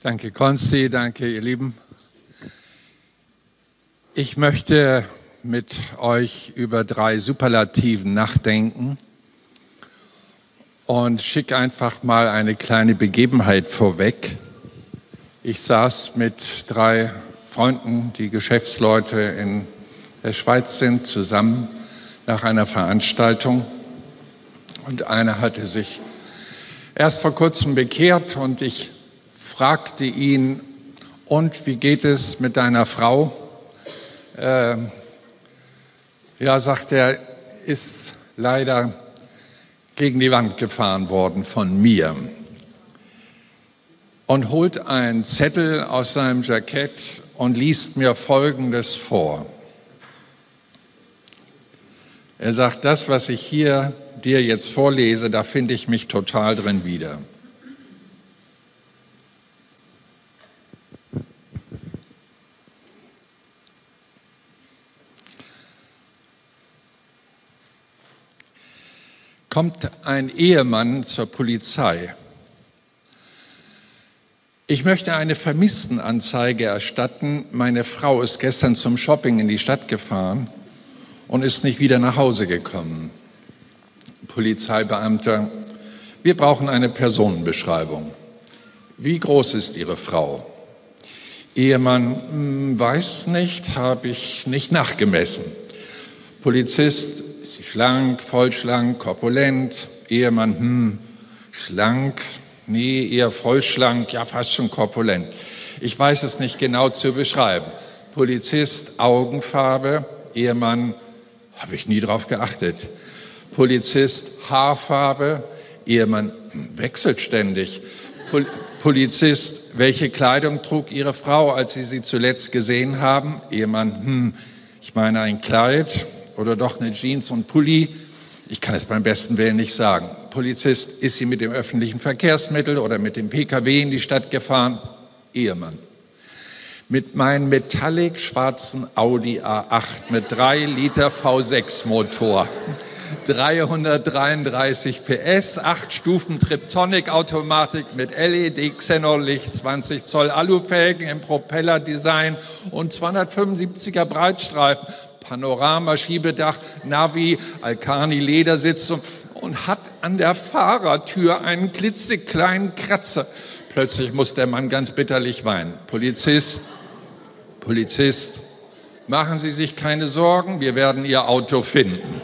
Danke, Konsti, danke, ihr Lieben. Ich möchte mit euch über drei Superlativen nachdenken und schicke einfach mal eine kleine Begebenheit vorweg. Ich saß mit drei Freunden, die Geschäftsleute in der Schweiz sind, zusammen nach einer Veranstaltung und einer hatte sich erst vor kurzem bekehrt und ich fragte ihn, und wie geht es mit deiner Frau? Äh, ja, sagt er, ist leider gegen die Wand gefahren worden von mir. Und holt einen Zettel aus seinem Jackett und liest mir Folgendes vor. Er sagt, das, was ich hier dir jetzt vorlese, da finde ich mich total drin wieder. Kommt ein Ehemann zur Polizei. Ich möchte eine Vermisstenanzeige erstatten. Meine Frau ist gestern zum Shopping in die Stadt gefahren und ist nicht wieder nach Hause gekommen. Polizeibeamter, wir brauchen eine Personenbeschreibung. Wie groß ist Ihre Frau? Ehemann, hm, weiß nicht, habe ich nicht nachgemessen. Polizist, schlank, vollschlank, korpulent? Ehemann, hm, schlank, nee, eher vollschlank, ja, fast schon korpulent. Ich weiß es nicht genau zu beschreiben. Polizist, Augenfarbe, Ehemann, habe ich nie drauf geachtet. Polizist, Haarfarbe, Ehemann hm, wechselt ständig. Pol Polizist, welche Kleidung trug Ihre Frau, als Sie sie zuletzt gesehen haben? Ehemann, hm, ich meine ein Kleid, oder doch eine Jeans und Pulli? Ich kann es beim besten Willen nicht sagen. Polizist, ist sie mit dem öffentlichen Verkehrsmittel oder mit dem Pkw in die Stadt gefahren? Ehemann. Mit meinem metallic schwarzen Audi A8 mit 3 Liter V6 Motor. 333 PS, 8 Stufen Triptonic Automatik mit LED Xenonlicht, 20 Zoll Alufelgen im Propellerdesign und 275er Breitstreifen Panorama-Schiebedach, Navi, Alkani-Ledersitzung und hat an der Fahrertür einen klitzekleinen Kratzer. Plötzlich muss der Mann ganz bitterlich weinen. Polizist, Polizist, machen Sie sich keine Sorgen, wir werden Ihr Auto finden.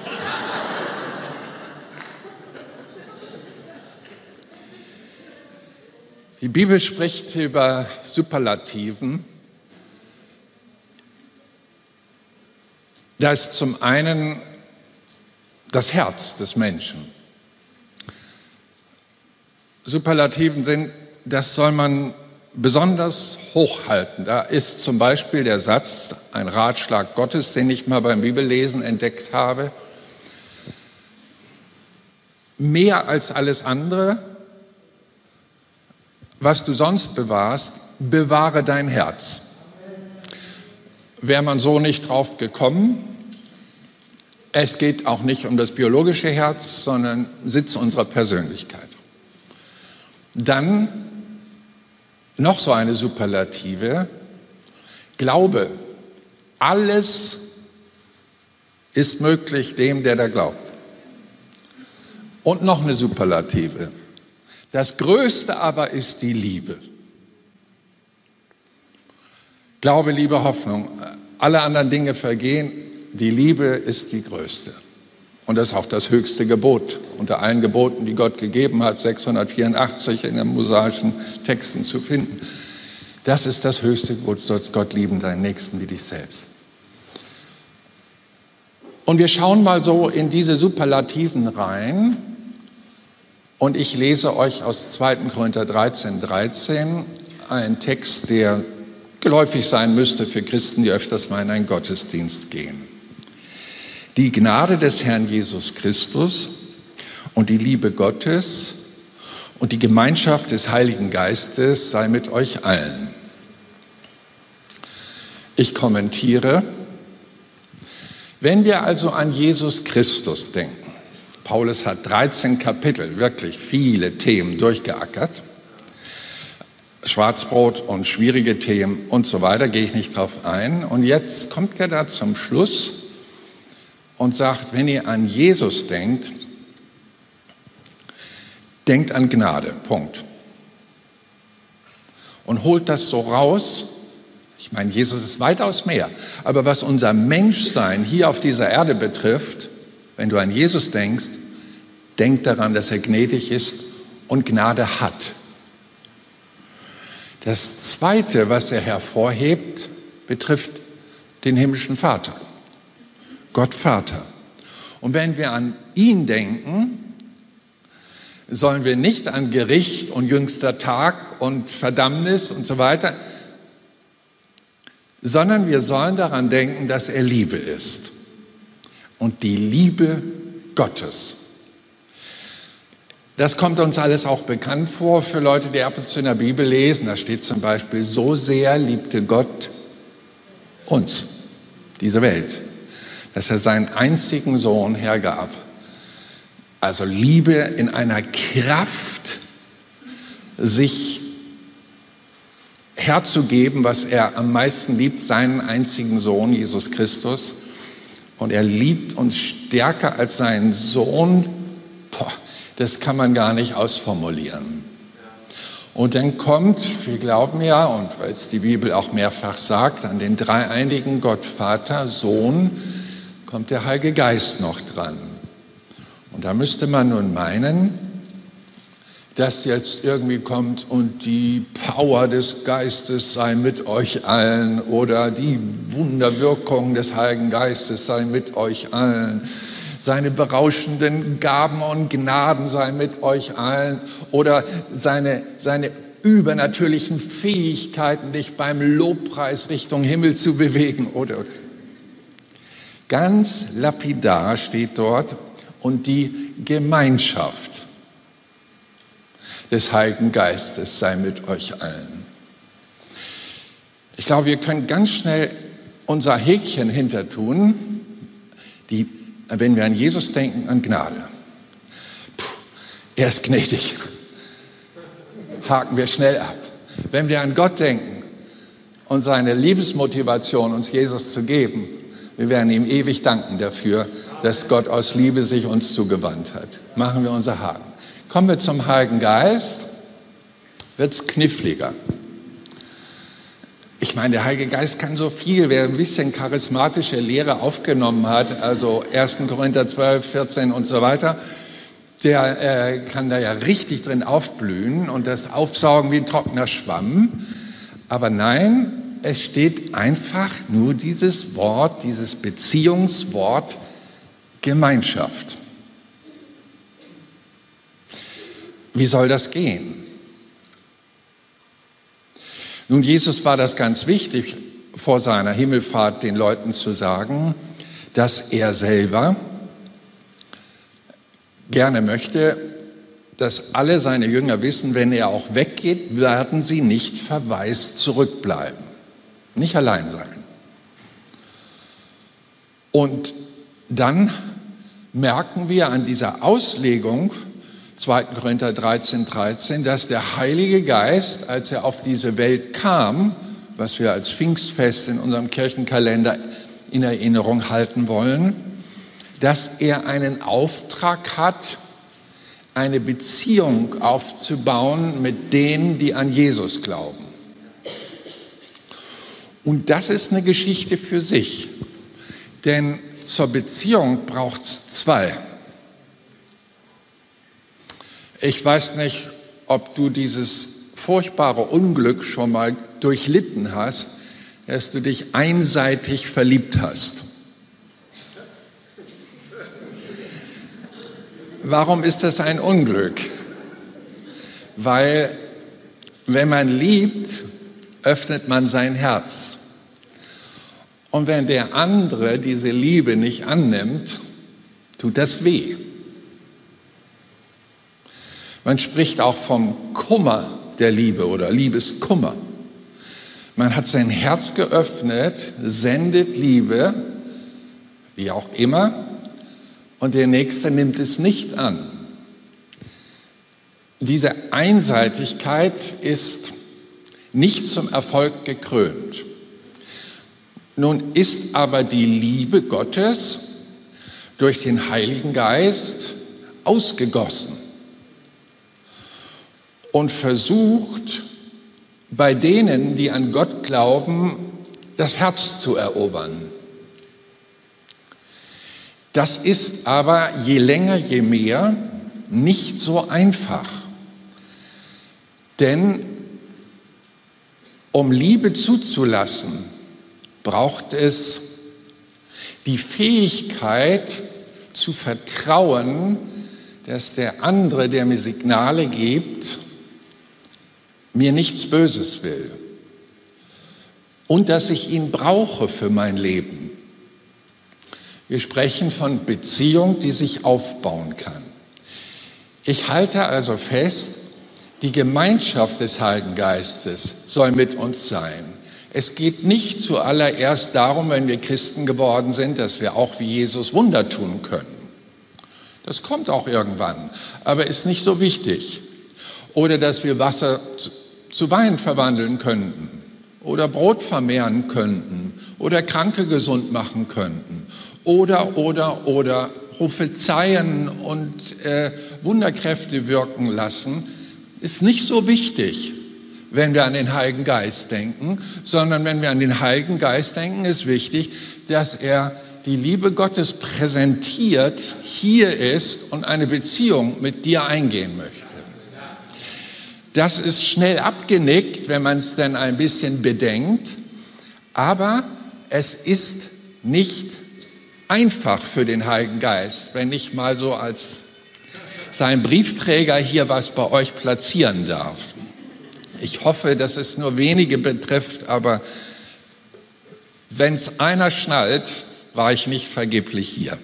Die Bibel spricht über Superlativen Da ist zum einen das Herz des Menschen. Superlativen sind, das soll man besonders hochhalten. Da ist zum Beispiel der Satz, ein Ratschlag Gottes, den ich mal beim Bibellesen entdeckt habe, mehr als alles andere, was du sonst bewahrst, bewahre dein Herz wäre man so nicht drauf gekommen. Es geht auch nicht um das biologische Herz, sondern Sitz unserer Persönlichkeit. Dann noch so eine Superlative. Glaube, alles ist möglich dem, der da glaubt. Und noch eine Superlative. Das Größte aber ist die Liebe. Glaube, Liebe, Hoffnung. Alle anderen Dinge vergehen. Die Liebe ist die größte. Und das ist auch das höchste Gebot unter allen Geboten, die Gott gegeben hat, 684 in den mosaischen Texten zu finden. Das ist das höchste Gebot, sollst Gott lieben, deinen Nächsten wie dich selbst. Und wir schauen mal so in diese Superlativen rein. Und ich lese euch aus 2. Korinther 13, 13 einen Text, der geläufig sein müsste für Christen, die öfters mal in einen Gottesdienst gehen. Die Gnade des Herrn Jesus Christus und die Liebe Gottes und die Gemeinschaft des Heiligen Geistes sei mit euch allen. Ich kommentiere, wenn wir also an Jesus Christus denken, Paulus hat 13 Kapitel, wirklich viele Themen durchgeackert, Schwarzbrot und schwierige Themen und so weiter, gehe ich nicht drauf ein. Und jetzt kommt er da zum Schluss und sagt, wenn ihr an Jesus denkt, denkt an Gnade, Punkt. Und holt das so raus. Ich meine, Jesus ist weitaus mehr. Aber was unser Menschsein hier auf dieser Erde betrifft, wenn du an Jesus denkst, denk daran, dass er gnädig ist und Gnade hat. Das Zweite, was er hervorhebt, betrifft den himmlischen Vater, Gott Vater. Und wenn wir an ihn denken, sollen wir nicht an Gericht und jüngster Tag und Verdammnis und so weiter, sondern wir sollen daran denken, dass er Liebe ist. Und die Liebe Gottes das kommt uns alles auch bekannt vor für Leute, die ab und zu in der Bibel lesen. Da steht zum Beispiel, so sehr liebte Gott uns, diese Welt, dass er seinen einzigen Sohn hergab. Also Liebe in einer Kraft, sich herzugeben, was er am meisten liebt, seinen einzigen Sohn, Jesus Christus. Und er liebt uns stärker als seinen Sohn. Boah, das kann man gar nicht ausformulieren. Und dann kommt, wir glauben ja, und weil es die Bibel auch mehrfach sagt, an den dreieinigen Gott, Vater, Sohn, kommt der Heilige Geist noch dran. Und da müsste man nun meinen, dass jetzt irgendwie kommt und die Power des Geistes sei mit euch allen oder die Wunderwirkung des Heiligen Geistes sei mit euch allen seine berauschenden Gaben und Gnaden seien mit euch allen oder seine, seine übernatürlichen Fähigkeiten, dich beim Lobpreis Richtung Himmel zu bewegen. Oder, Ganz lapidar steht dort und die Gemeinschaft des Heiligen Geistes sei mit euch allen. Ich glaube, wir können ganz schnell unser Häkchen hintertun. Die wenn wir an Jesus denken, an Gnade. Puh, er ist gnädig. Haken wir schnell ab. Wenn wir an Gott denken und seine Liebesmotivation, uns Jesus zu geben, wir werden ihm ewig danken dafür, dass Gott aus Liebe sich uns zugewandt hat. Machen wir unser Haken. Kommen wir zum Heiligen Geist, wird es kniffliger. Ich meine, der Heilige Geist kann so viel. Wer ein bisschen charismatische Lehre aufgenommen hat, also 1. Korinther 12, 14 und so weiter, der äh, kann da ja richtig drin aufblühen und das aufsaugen wie ein trockener Schwamm. Aber nein, es steht einfach nur dieses Wort, dieses Beziehungswort Gemeinschaft. Wie soll das gehen? Nun, Jesus war das ganz wichtig, vor seiner Himmelfahrt den Leuten zu sagen, dass er selber gerne möchte, dass alle seine Jünger wissen, wenn er auch weggeht, werden sie nicht verwaist zurückbleiben, nicht allein sein. Und dann merken wir an dieser Auslegung, 2. Korinther 13, 13, dass der Heilige Geist, als er auf diese Welt kam, was wir als Pfingstfest in unserem Kirchenkalender in Erinnerung halten wollen, dass er einen Auftrag hat, eine Beziehung aufzubauen mit denen, die an Jesus glauben. Und das ist eine Geschichte für sich, denn zur Beziehung braucht es zwei. Ich weiß nicht, ob du dieses furchtbare Unglück schon mal durchlitten hast, dass du dich einseitig verliebt hast. Warum ist das ein Unglück? Weil wenn man liebt, öffnet man sein Herz. Und wenn der andere diese Liebe nicht annimmt, tut das weh. Man spricht auch vom Kummer der Liebe oder Liebeskummer. Man hat sein Herz geöffnet, sendet Liebe, wie auch immer, und der Nächste nimmt es nicht an. Diese Einseitigkeit ist nicht zum Erfolg gekrönt. Nun ist aber die Liebe Gottes durch den Heiligen Geist ausgegossen und versucht, bei denen, die an Gott glauben, das Herz zu erobern. Das ist aber je länger, je mehr nicht so einfach. Denn um Liebe zuzulassen, braucht es die Fähigkeit zu vertrauen, dass der andere, der mir Signale gibt, mir nichts Böses will und dass ich ihn brauche für mein Leben. Wir sprechen von Beziehung, die sich aufbauen kann. Ich halte also fest, die Gemeinschaft des Heiligen Geistes soll mit uns sein. Es geht nicht zuallererst darum, wenn wir Christen geworden sind, dass wir auch wie Jesus Wunder tun können. Das kommt auch irgendwann, aber ist nicht so wichtig. Oder dass wir Wasser zu Wein verwandeln könnten oder Brot vermehren könnten oder Kranke gesund machen könnten oder, oder, oder prophezeien und äh, Wunderkräfte wirken lassen, ist nicht so wichtig, wenn wir an den Heiligen Geist denken, sondern wenn wir an den Heiligen Geist denken, ist wichtig, dass er die Liebe Gottes präsentiert, hier ist und eine Beziehung mit dir eingehen möchte. Das ist schnell abgenickt, wenn man es dann ein bisschen bedenkt, aber es ist nicht einfach für den Heiligen Geist, wenn ich mal so als sein Briefträger hier was bei euch platzieren darf. Ich hoffe, dass es nur wenige betrifft, aber wenn es einer schnallt, war ich nicht vergeblich hier.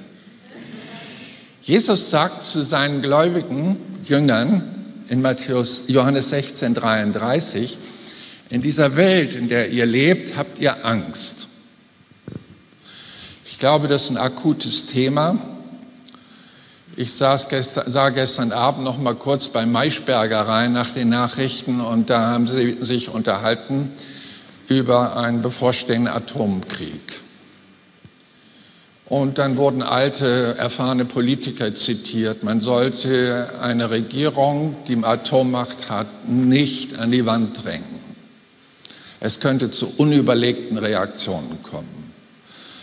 Jesus sagt zu seinen gläubigen Jüngern in Matthäus, Johannes 16, 33, in dieser Welt, in der ihr lebt, habt ihr Angst. Ich glaube, das ist ein akutes Thema. Ich saß gestern, sah gestern Abend noch mal kurz bei Maischberger rein nach den Nachrichten und da haben sie sich unterhalten über einen bevorstehenden Atomkrieg. Und dann wurden alte, erfahrene Politiker zitiert. Man sollte eine Regierung, die Atommacht hat, nicht an die Wand drängen. Es könnte zu unüberlegten Reaktionen kommen.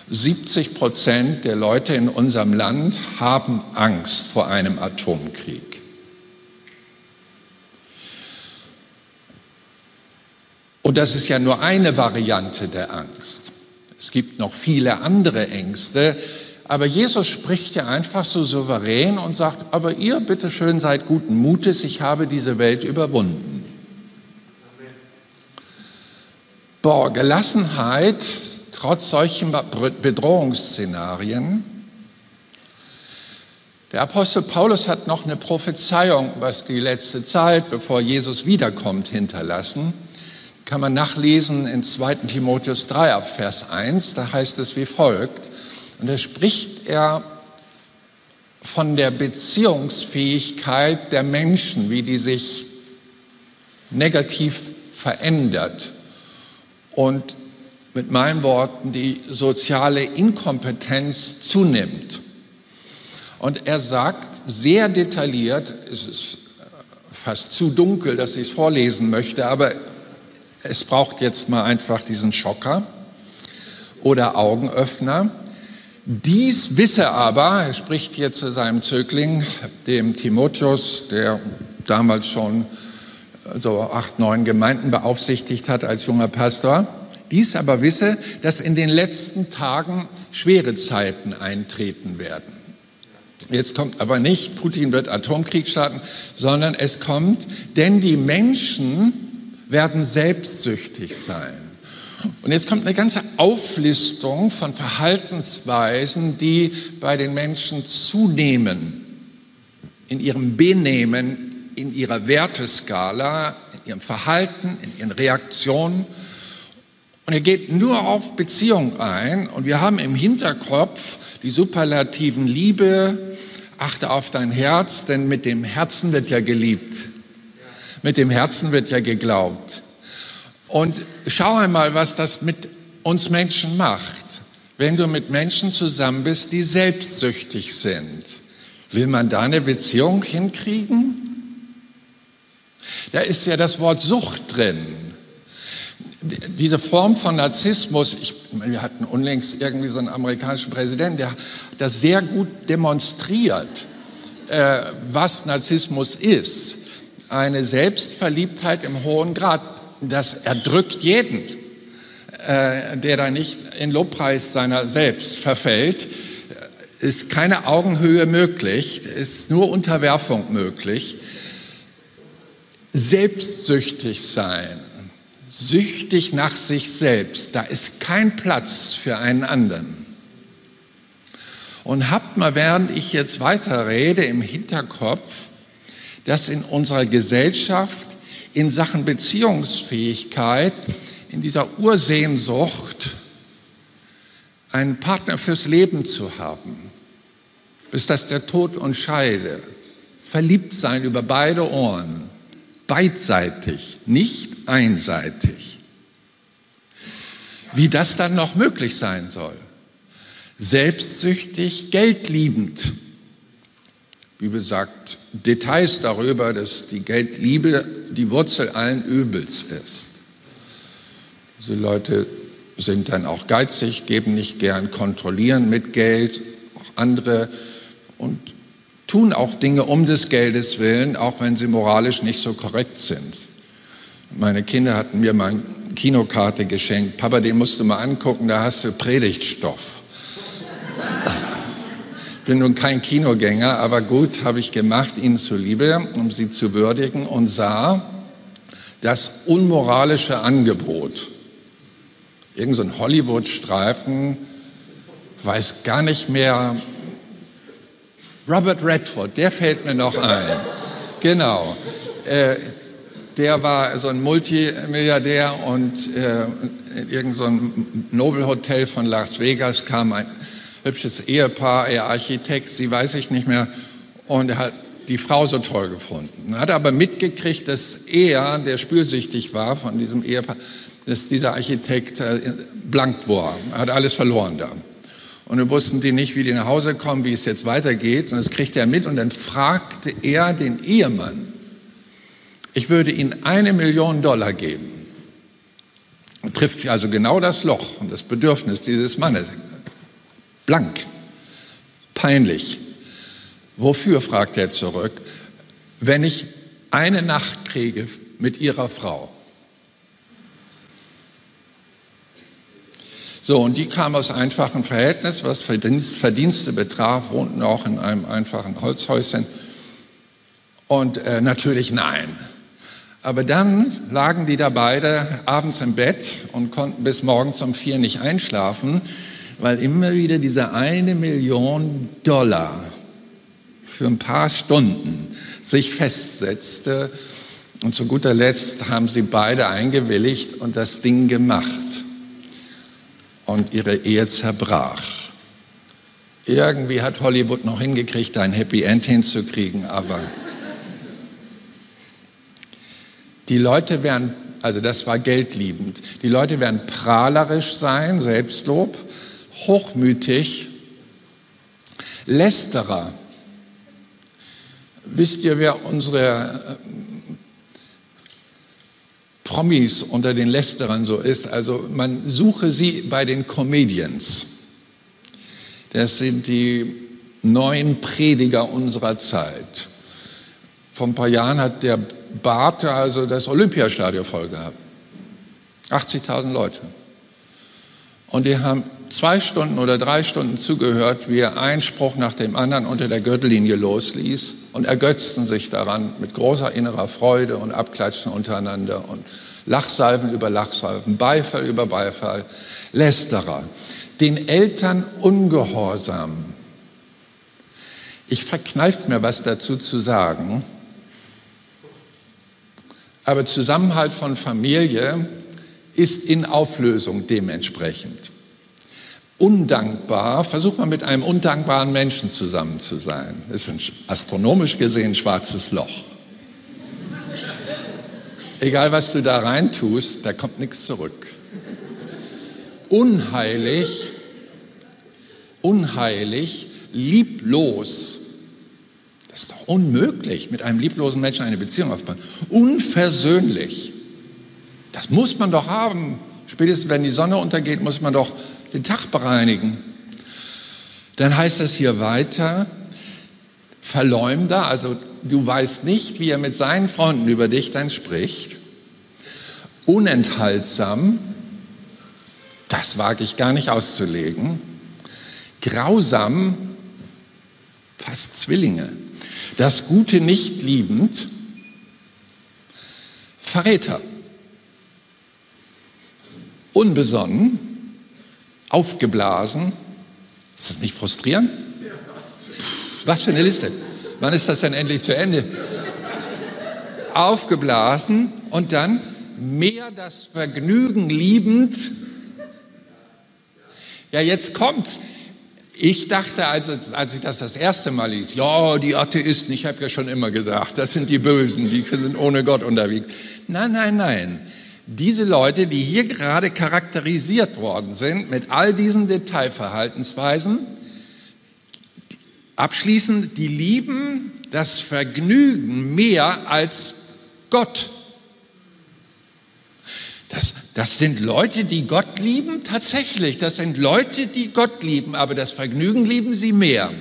70 Prozent der Leute in unserem Land haben Angst vor einem Atomkrieg. Und das ist ja nur eine Variante der Angst. Es gibt noch viele andere Ängste, aber Jesus spricht ja einfach so souverän und sagt, aber ihr bitteschön seid guten Mutes, ich habe diese Welt überwunden. Boah, Gelassenheit trotz solchen Bedrohungsszenarien. Der Apostel Paulus hat noch eine Prophezeiung, was die letzte Zeit, bevor Jesus wiederkommt, hinterlassen kann man nachlesen in 2 Timotheus 3 ab Vers 1, da heißt es wie folgt, und da spricht er von der Beziehungsfähigkeit der Menschen, wie die sich negativ verändert. Und mit meinen Worten die soziale Inkompetenz zunimmt. Und er sagt sehr detailliert, es ist fast zu dunkel, dass ich es vorlesen möchte, aber es braucht jetzt mal einfach diesen Schocker oder Augenöffner. Dies wisse aber, er spricht hier zu seinem Zögling, dem Timotheus, der damals schon so acht, neun Gemeinden beaufsichtigt hat als junger Pastor. Dies aber wisse, dass in den letzten Tagen schwere Zeiten eintreten werden. Jetzt kommt aber nicht, Putin wird Atomkrieg starten, sondern es kommt, denn die Menschen werden selbstsüchtig sein. Und jetzt kommt eine ganze Auflistung von Verhaltensweisen, die bei den Menschen zunehmen in ihrem Benehmen, in ihrer Werteskala, in ihrem Verhalten, in ihren Reaktionen. Und er geht nur auf Beziehung ein. Und wir haben im Hinterkopf die superlativen Liebe, achte auf dein Herz, denn mit dem Herzen wird ja geliebt. Mit dem Herzen wird ja geglaubt. Und schau einmal, was das mit uns Menschen macht, wenn du mit Menschen zusammen bist, die selbstsüchtig sind. Will man da eine Beziehung hinkriegen? Da ist ja das Wort Sucht drin. Diese Form von Narzissmus, ich, wir hatten unlängst irgendwie so einen amerikanischen Präsidenten, der das sehr gut demonstriert, äh, was Narzissmus ist. Eine Selbstverliebtheit im hohen Grad, das erdrückt jeden, äh, der da nicht in Lobpreis seiner selbst verfällt. Ist keine Augenhöhe möglich, ist nur Unterwerfung möglich. Selbstsüchtig sein, süchtig nach sich selbst, da ist kein Platz für einen anderen. Und habt mal, während ich jetzt weiter rede, im Hinterkopf, dass in unserer Gesellschaft in Sachen Beziehungsfähigkeit, in dieser Ursehnsucht, einen Partner fürs Leben zu haben, bis dass der Tod uns scheide, verliebt sein über beide Ohren, beidseitig, nicht einseitig. Wie das dann noch möglich sein soll. Selbstsüchtig, geldliebend. Bibel sagt Details darüber, dass die Geldliebe die Wurzel allen Übels ist. Diese Leute sind dann auch geizig, geben nicht gern, kontrollieren mit Geld, auch andere und tun auch Dinge um des Geldes willen, auch wenn sie moralisch nicht so korrekt sind. Meine Kinder hatten mir mal eine Kinokarte geschenkt. Papa, den musst du mal angucken, da hast du Predigtstoff. Bin nun kein Kinogänger, aber gut habe ich gemacht, ihnen zuliebe, um sie zu würdigen und sah das unmoralische Angebot. Irgend so ein Hollywood-Streifen, weiß gar nicht mehr, Robert Redford, der fällt mir noch ein. Genau. Äh, der war so ein Multimilliardär und äh, in irgendein Nobelhotel von Las Vegas kam ein hübsches Ehepaar, er Architekt, sie weiß ich nicht mehr, und er hat die Frau so toll gefunden. Er hat aber mitgekriegt, dass er, der spülsüchtig war von diesem Ehepaar, dass dieser Architekt äh, blank war. Er hat alles verloren da. Und dann wussten die nicht, wie die nach Hause kommen, wie es jetzt weitergeht. Und das kriegte er mit. Und dann fragte er den Ehemann, ich würde Ihnen eine Million Dollar geben. Und trifft also genau das Loch und das Bedürfnis dieses Mannes. Blank, peinlich. Wofür, fragt er zurück, wenn ich eine Nacht kriege mit Ihrer Frau? So, und die kam aus einfachem Verhältnis, was Verdienst, Verdienste betraf, wohnten auch in einem einfachen Holzhäuschen. Und äh, natürlich nein. Aber dann lagen die da beide abends im Bett und konnten bis morgens um vier nicht einschlafen, weil immer wieder diese eine Million Dollar für ein paar Stunden sich festsetzte. Und zu guter Letzt haben sie beide eingewilligt und das Ding gemacht und ihre Ehe zerbrach. Irgendwie hat Hollywood noch hingekriegt, ein Happy End hinzukriegen, aber die Leute werden, also das war geldliebend, die Leute werden prahlerisch sein, Selbstlob, hochmütig, Lästerer. Wisst ihr, wer unsere Promis unter den Lästerern so ist. Also man suche sie bei den Comedians. Das sind die neuen Prediger unserer Zeit. Vor ein paar Jahren hat der Barte also das Olympiastadion voll gehabt. 80.000 Leute. Und die haben zwei Stunden oder drei Stunden zugehört, wie er einen Spruch nach dem anderen unter der Gürtellinie losließ und ergötzten sich daran mit großer innerer Freude und Abklatschen untereinander und Lachsalven über Lachsalven, Beifall über Beifall, Lästerer, den Eltern ungehorsam. Ich verkneife mir was dazu zu sagen, aber Zusammenhalt von Familie ist in Auflösung dementsprechend. Undankbar, versucht man mit einem undankbaren Menschen zusammen zu sein. Das ist ein astronomisch gesehen schwarzes Loch. Egal, was du da rein tust, da kommt nichts zurück. Unheilig, unheilig, lieblos. Das ist doch unmöglich, mit einem lieblosen Menschen eine Beziehung aufzubauen. Unversöhnlich. Das muss man doch haben. Spätestens wenn die Sonne untergeht, muss man doch den Tag bereinigen. Dann heißt das hier weiter, Verleumder, also du weißt nicht, wie er mit seinen Freunden über dich dann spricht. Unenthaltsam, das wage ich gar nicht auszulegen. Grausam, fast Zwillinge. Das Gute nicht liebend, Verräter. Unbesonnen, aufgeblasen, ist das nicht frustrierend? Was für eine Liste. Wann ist das denn endlich zu Ende? Aufgeblasen und dann mehr das Vergnügen liebend. Ja, jetzt kommt. Ich dachte, als, als ich das das erste Mal ließ, ja, die Atheisten, ich habe ja schon immer gesagt, das sind die Bösen, die sind ohne Gott unterwegs. Nein, nein, nein. Diese Leute, die hier gerade charakterisiert worden sind mit all diesen Detailverhaltensweisen, abschließend, die lieben das Vergnügen mehr als Gott. Das, das sind Leute, die Gott lieben, tatsächlich. Das sind Leute, die Gott lieben, aber das Vergnügen lieben sie mehr.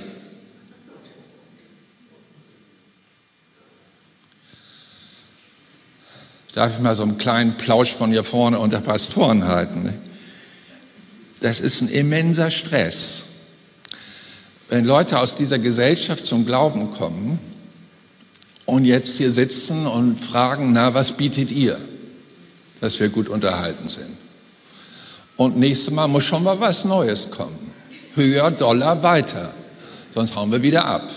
Darf ich mal so einen kleinen Plausch von hier vorne unter Pastoren halten? Das ist ein immenser Stress. Wenn Leute aus dieser Gesellschaft zum Glauben kommen und jetzt hier sitzen und fragen, na, was bietet ihr, dass wir gut unterhalten sind? Und nächstes Mal muss schon mal was Neues kommen. Höher, Dollar, weiter. Sonst hauen wir wieder ab.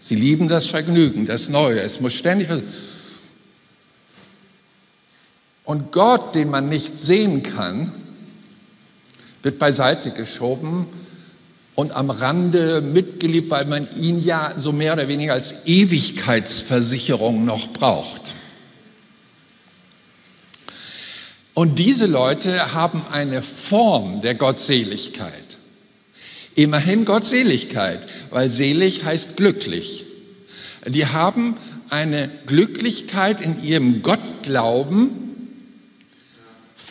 Sie lieben das Vergnügen, das Neue. Es muss ständig was. Und Gott, den man nicht sehen kann, wird beiseite geschoben und am Rande mitgeliebt, weil man ihn ja so mehr oder weniger als Ewigkeitsversicherung noch braucht. Und diese Leute haben eine Form der Gottseligkeit. Immerhin Gottseligkeit, weil selig heißt glücklich. Die haben eine Glücklichkeit in ihrem Gottglauben,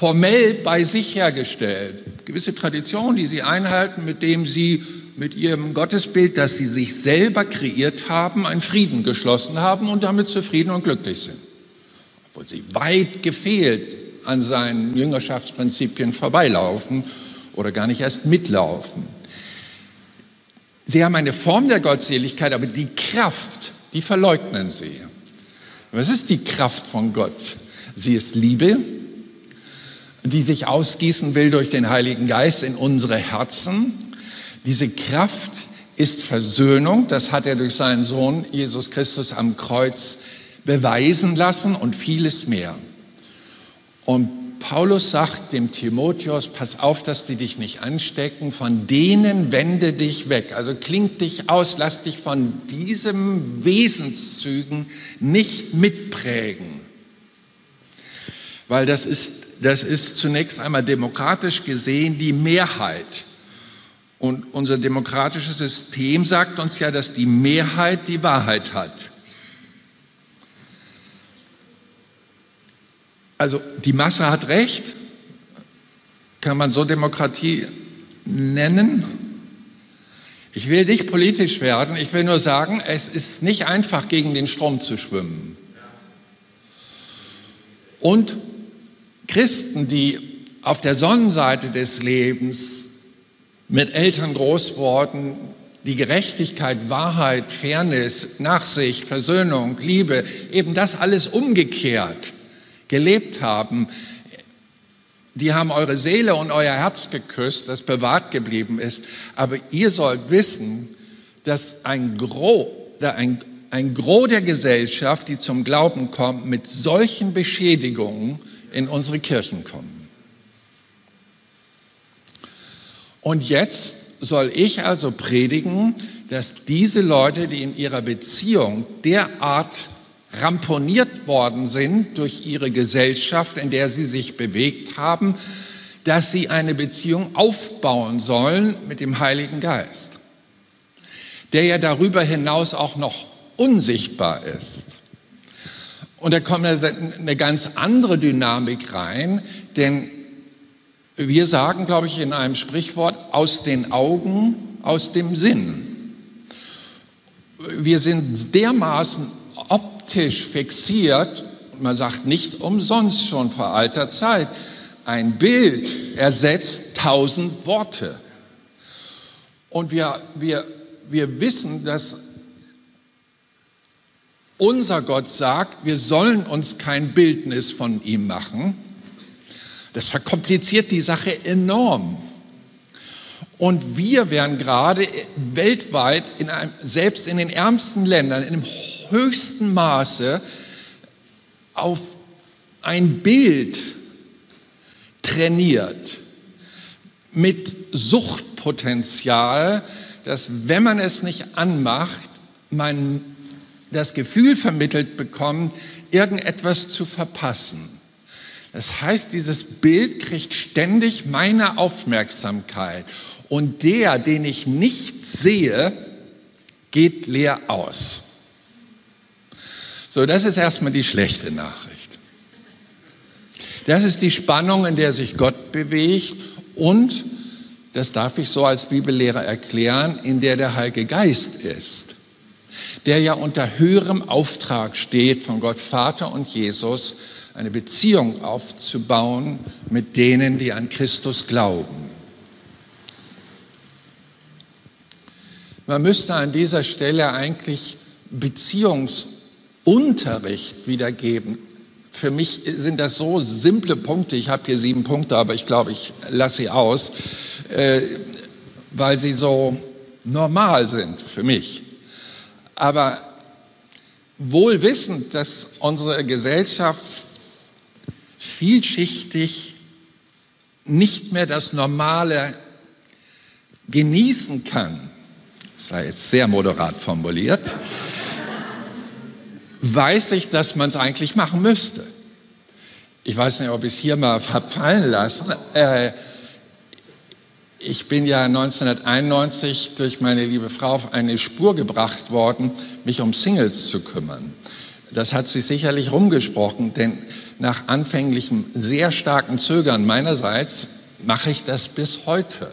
formell bei sich hergestellt. Gewisse Traditionen, die sie einhalten, mit dem sie mit ihrem Gottesbild, das sie sich selber kreiert haben, einen Frieden geschlossen haben und damit zufrieden und glücklich sind. Obwohl sie weit gefehlt an seinen Jüngerschaftsprinzipien vorbeilaufen oder gar nicht erst mitlaufen. Sie haben eine Form der Gottseligkeit, aber die Kraft, die verleugnen sie. Was ist die Kraft von Gott? Sie ist Liebe, die sich ausgießen will durch den Heiligen Geist in unsere Herzen. Diese Kraft ist Versöhnung, das hat er durch seinen Sohn Jesus Christus am Kreuz beweisen lassen und vieles mehr. Und Paulus sagt dem Timotheus, pass auf, dass die dich nicht anstecken, von denen wende dich weg. Also klingt dich aus, lass dich von diesem Wesenszügen nicht mitprägen. Weil das ist das ist zunächst einmal demokratisch gesehen die Mehrheit. Und unser demokratisches System sagt uns ja, dass die Mehrheit die Wahrheit hat. Also die Masse hat Recht, kann man so Demokratie nennen. Ich will nicht politisch werden, ich will nur sagen, es ist nicht einfach, gegen den Strom zu schwimmen. Und Christen, die auf der Sonnenseite des Lebens mit Eltern groß wurden, die Gerechtigkeit, Wahrheit, Fairness, Nachsicht, Versöhnung, Liebe, eben das alles umgekehrt gelebt haben, die haben eure Seele und euer Herz geküsst, das bewahrt geblieben ist. Aber ihr sollt wissen, dass ein Gros, ein, ein Gros der Gesellschaft, die zum Glauben kommt, mit solchen Beschädigungen in unsere Kirchen kommen. Und jetzt soll ich also predigen, dass diese Leute, die in ihrer Beziehung derart ramponiert worden sind durch ihre Gesellschaft, in der sie sich bewegt haben, dass sie eine Beziehung aufbauen sollen mit dem Heiligen Geist, der ja darüber hinaus auch noch unsichtbar ist. Und da kommt eine ganz andere Dynamik rein, denn wir sagen, glaube ich, in einem Sprichwort, aus den Augen, aus dem Sinn. Wir sind dermaßen optisch fixiert, man sagt nicht umsonst schon vor alter Zeit, ein Bild ersetzt tausend Worte. Und wir, wir, wir wissen, dass unser Gott sagt, wir sollen uns kein Bildnis von ihm machen. Das verkompliziert die Sache enorm. Und wir werden gerade weltweit, in einem, selbst in den ärmsten Ländern, in dem höchsten Maße auf ein Bild trainiert mit Suchtpotenzial, dass wenn man es nicht anmacht, man das Gefühl vermittelt bekommt, irgendetwas zu verpassen. Das heißt, dieses Bild kriegt ständig meine Aufmerksamkeit und der, den ich nicht sehe, geht leer aus. So, das ist erstmal die schlechte Nachricht. Das ist die Spannung, in der sich Gott bewegt und, das darf ich so als Bibellehrer erklären, in der der Heilige Geist ist, der ja unter höherem Auftrag steht von Gott Vater und Jesus, eine Beziehung aufzubauen mit denen, die an Christus glauben. Man müsste an dieser Stelle eigentlich Beziehungs- Unterricht wiedergeben. Für mich sind das so simple Punkte. Ich habe hier sieben Punkte, aber ich glaube, ich lasse sie aus, äh, weil sie so normal sind für mich. Aber wohl wissend, dass unsere Gesellschaft vielschichtig nicht mehr das Normale genießen kann, das war jetzt sehr moderat formuliert, weiß ich, dass man es eigentlich machen müsste. Ich weiß nicht, ob ich es hier mal verfallen lassen. Äh, ich bin ja 1991 durch meine liebe Frau auf eine Spur gebracht worden, mich um Singles zu kümmern. Das hat sich sicherlich rumgesprochen, denn nach anfänglichem sehr starken Zögern meinerseits mache ich das bis heute.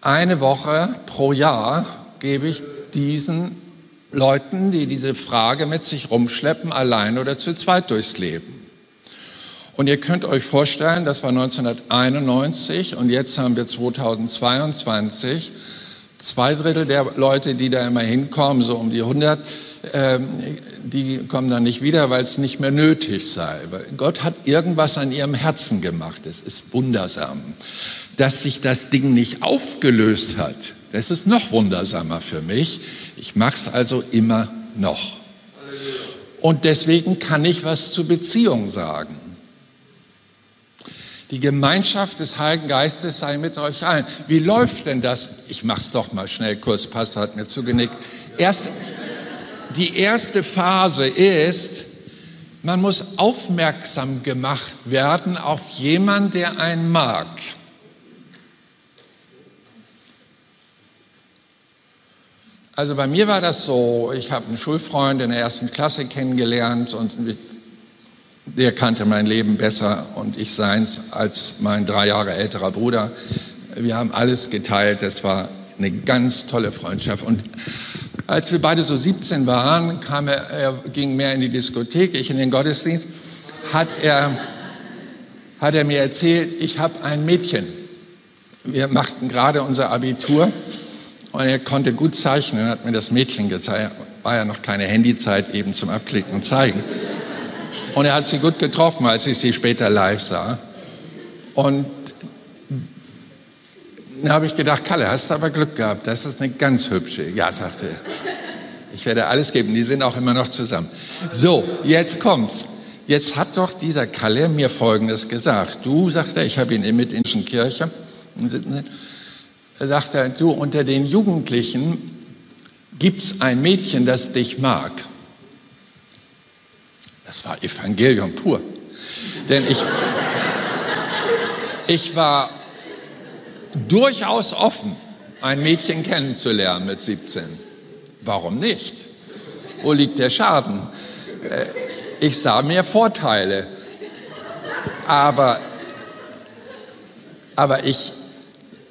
Eine Woche pro Jahr gebe ich diesen Leuten, die diese Frage mit sich rumschleppen, allein oder zu zweit durchs Leben. Und ihr könnt euch vorstellen, das war 1991 und jetzt haben wir 2022. Zwei Drittel der Leute, die da immer hinkommen, so um die 100, ähm, die kommen dann nicht wieder, weil es nicht mehr nötig sei. Gott hat irgendwas an ihrem Herzen gemacht. Es ist wundersam. Dass sich das Ding nicht aufgelöst hat, das ist noch wundersamer für mich. Ich mache es also immer noch. Und deswegen kann ich was zur Beziehung sagen. Die Gemeinschaft des Heiligen Geistes sei mit euch allen. Wie läuft denn das? Ich mache es doch mal schnell kurz, Pastor hat mir zugenickt. Erst, die erste Phase ist, man muss aufmerksam gemacht werden auf jemanden, der einen mag. Also bei mir war das so, ich habe einen Schulfreund in der ersten Klasse kennengelernt und der kannte mein Leben besser und ich seins als mein drei Jahre älterer Bruder. Wir haben alles geteilt, das war eine ganz tolle Freundschaft. Und als wir beide so 17 waren, kam er, er ging mehr in die Diskothek, ich in den Gottesdienst, hat er, hat er mir erzählt, ich habe ein Mädchen. Wir machten gerade unser Abitur und er konnte gut zeichnen, hat mir das Mädchen gezeigt. War ja noch keine Handyzeit eben zum Abklicken und Zeigen. Und er hat sie gut getroffen, als ich sie später live sah. Und da habe ich gedacht, Kalle, hast du aber Glück gehabt, das ist eine ganz hübsche. Ja, sagte er. Ich werde alles geben, die sind auch immer noch zusammen. So, jetzt kommt's. Jetzt hat doch dieser Kalle mir Folgendes gesagt. Du, sagt er, ich habe ihn in Mittinschen Kirche, sagt er, du, unter den Jugendlichen gibt es ein Mädchen, das dich mag. Das war Evangelium pur. Denn ich, ich war durchaus offen, ein Mädchen kennenzulernen mit 17. Warum nicht? Wo liegt der Schaden? Äh, ich sah mehr Vorteile. Aber, aber ich,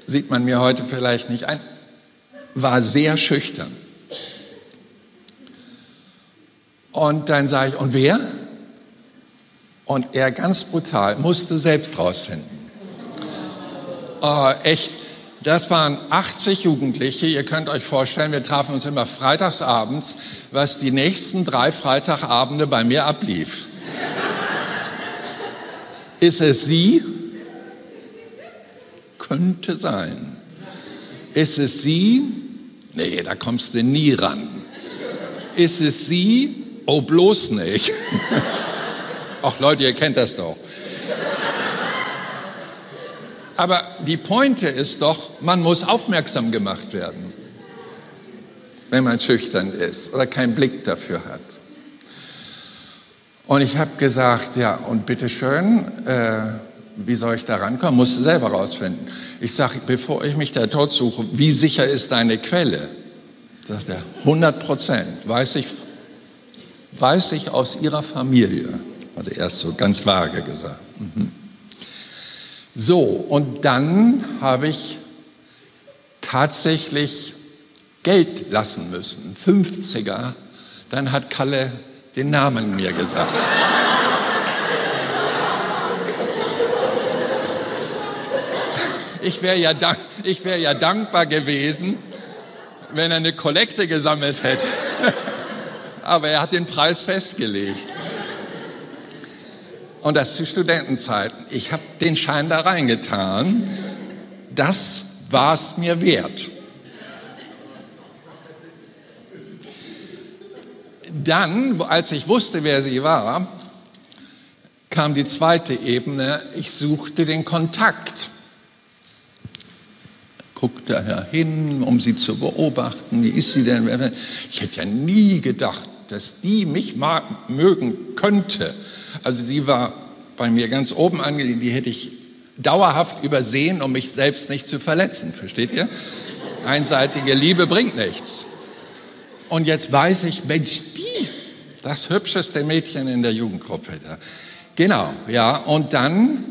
sieht man mir heute vielleicht nicht ein, war sehr schüchtern. Und dann sage ich, und wer? Und er ganz brutal, musst du selbst rausfinden. Oh, echt, das waren 80 Jugendliche. Ihr könnt euch vorstellen, wir trafen uns immer freitagsabends, was die nächsten drei Freitagabende bei mir ablief. Ist es sie? Könnte sein. Ist es sie? Nee, da kommst du nie ran. Ist es sie? Oh, bloß nicht. Ach Leute, ihr kennt das doch. Aber die Pointe ist doch, man muss aufmerksam gemacht werden, wenn man schüchtern ist oder keinen Blick dafür hat. Und ich habe gesagt, ja, und bitteschön, äh, wie soll ich da rankommen? Musst du selber rausfinden. Ich sage, bevor ich mich da tot suche, wie sicher ist deine Quelle? Sagt er, 100 Prozent, weiß ich, weiß ich aus ihrer Familie. Hat er erst so ganz vage gesagt. Mhm. So, und dann habe ich tatsächlich Geld lassen müssen, 50er. Dann hat Kalle den Namen mir gesagt. Ich wäre ja, dank, wär ja dankbar gewesen, wenn er eine Kollekte gesammelt hätte. Aber er hat den Preis festgelegt. Und das zu Studentenzeiten. Ich habe den Schein da reingetan. Das war es mir wert. Dann, als ich wusste, wer sie war, kam die zweite Ebene. Ich suchte den Kontakt. Guckte hin, um sie zu beobachten. Wie ist sie denn? Ich hätte ja nie gedacht, dass die mich mögen könnte. Also sie war bei mir ganz oben angelegt, die hätte ich dauerhaft übersehen, um mich selbst nicht zu verletzen. Versteht ihr? Einseitige Liebe bringt nichts. Und jetzt weiß ich, Mensch, die, das hübscheste Mädchen in der Jugendgruppe da. Genau, ja. Und dann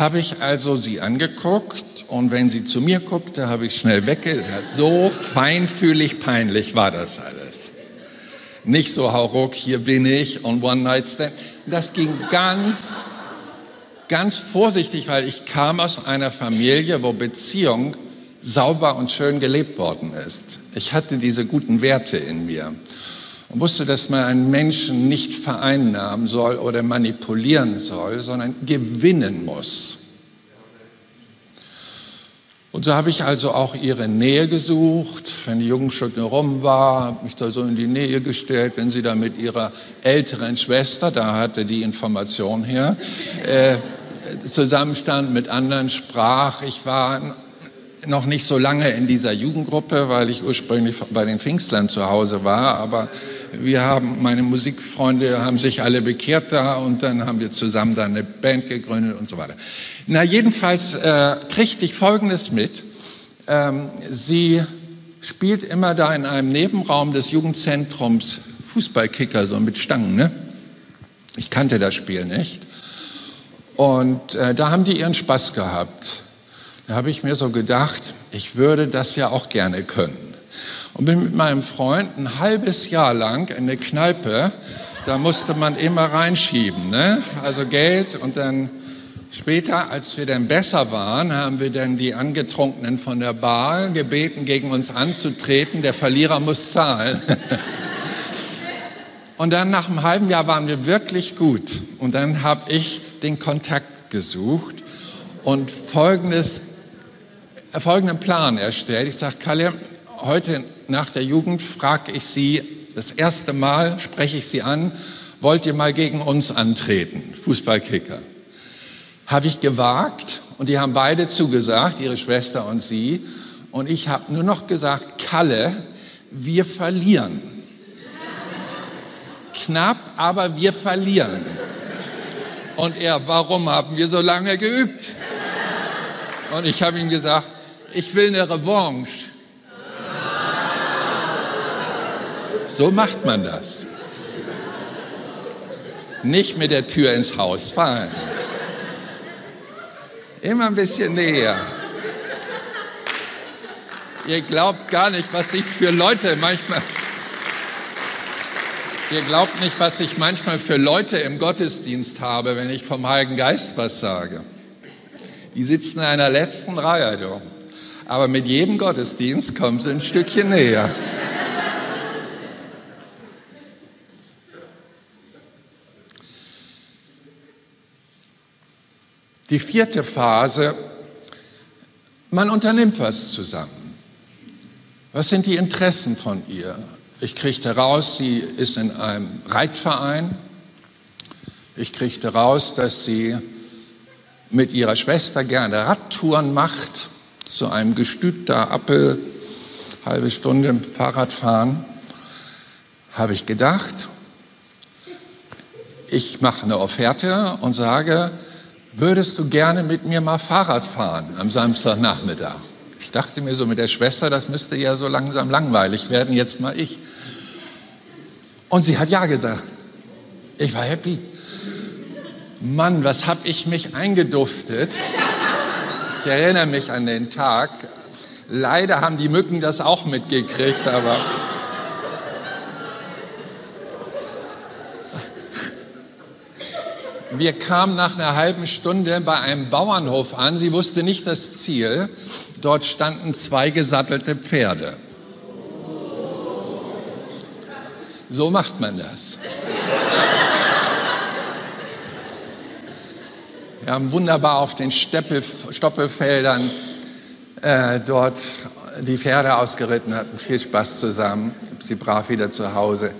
habe ich also sie angeguckt und wenn sie zu mir guckte, habe ich schnell wegge... So feinfühlig peinlich war das alles. Nicht so hauruck, hier bin ich und One Night Stand. Das ging ganz, ganz vorsichtig, weil ich kam aus einer Familie, wo Beziehung sauber und schön gelebt worden ist. Ich hatte diese guten Werte in mir und wusste, dass man einen Menschen nicht vereinnahmen soll oder manipulieren soll, sondern gewinnen muss. Und so habe ich also auch ihre Nähe gesucht. Wenn die Jugendstunde rum war, habe mich da so in die Nähe gestellt, wenn sie da mit ihrer älteren Schwester, da hatte die Information her, äh, zusammenstand, mit anderen sprach. Ich war noch nicht so lange in dieser Jugendgruppe, weil ich ursprünglich bei den Pfingstlern zu Hause war. Aber wir haben, meine Musikfreunde haben sich alle bekehrt da und dann haben wir zusammen da eine Band gegründet und so weiter. Na, jedenfalls äh, kriegte ich Folgendes mit. Ähm, sie spielt immer da in einem Nebenraum des Jugendzentrums Fußballkicker, so mit Stangen. Ne? Ich kannte das Spiel nicht. Und äh, da haben die ihren Spaß gehabt. Da habe ich mir so gedacht, ich würde das ja auch gerne können. Und bin mit meinem Freund ein halbes Jahr lang in eine Kneipe, da musste man immer reinschieben, ne? also Geld und dann später, als wir dann besser waren, haben wir dann die Angetrunkenen von der Bar gebeten, gegen uns anzutreten, der Verlierer muss zahlen. und dann nach einem halben Jahr waren wir wirklich gut und dann habe ich den Kontakt gesucht und folgendes folgenden Plan erstellt. Ich sage, Kalle, heute nach der Jugend frage ich Sie, das erste Mal spreche ich Sie an, wollt ihr mal gegen uns antreten, Fußballkicker? Habe ich gewagt und die haben beide zugesagt, ihre Schwester und sie. Und ich habe nur noch gesagt, Kalle, wir verlieren. knapp, aber wir verlieren. Und er, warum haben wir so lange geübt? Und ich habe ihm gesagt, ich will eine Revanche. So macht man das. Nicht mit der Tür ins Haus fallen. Immer ein bisschen näher. Ihr glaubt gar nicht, was ich für Leute manchmal. Ihr glaubt nicht, was ich manchmal für Leute im Gottesdienst habe, wenn ich vom Heiligen Geist was sage. Die sitzen in einer letzten Reihe, du. Aber mit jedem Gottesdienst kommen sie ein Stückchen näher. Die vierte Phase, man unternimmt was zusammen. Was sind die Interessen von ihr? Ich kriegte raus, sie ist in einem Reitverein. Ich kriegte raus, dass sie mit ihrer Schwester gerne Radtouren macht, zu einem Gestüt da Appel, halbe Stunde Fahrradfahren. Habe ich gedacht, ich mache eine Offerte und sage, würdest du gerne mit mir mal Fahrrad fahren am Samstagnachmittag? Ich dachte mir so mit der Schwester, das müsste ja so langsam langweilig werden, jetzt mal ich. Und sie hat ja gesagt. Ich war happy. Mann, was habe ich mich eingeduftet. Ich erinnere mich an den Tag. Leider haben die Mücken das auch mitgekriegt, aber Wir kamen nach einer halben Stunde bei einem Bauernhof an. Sie wusste nicht das Ziel. Dort standen zwei gesattelte Pferde. So macht man das. Wir haben wunderbar auf den Steppel, Stoppelfeldern äh, dort die Pferde ausgeritten, hatten viel Spaß zusammen, sie brav wieder zu Hause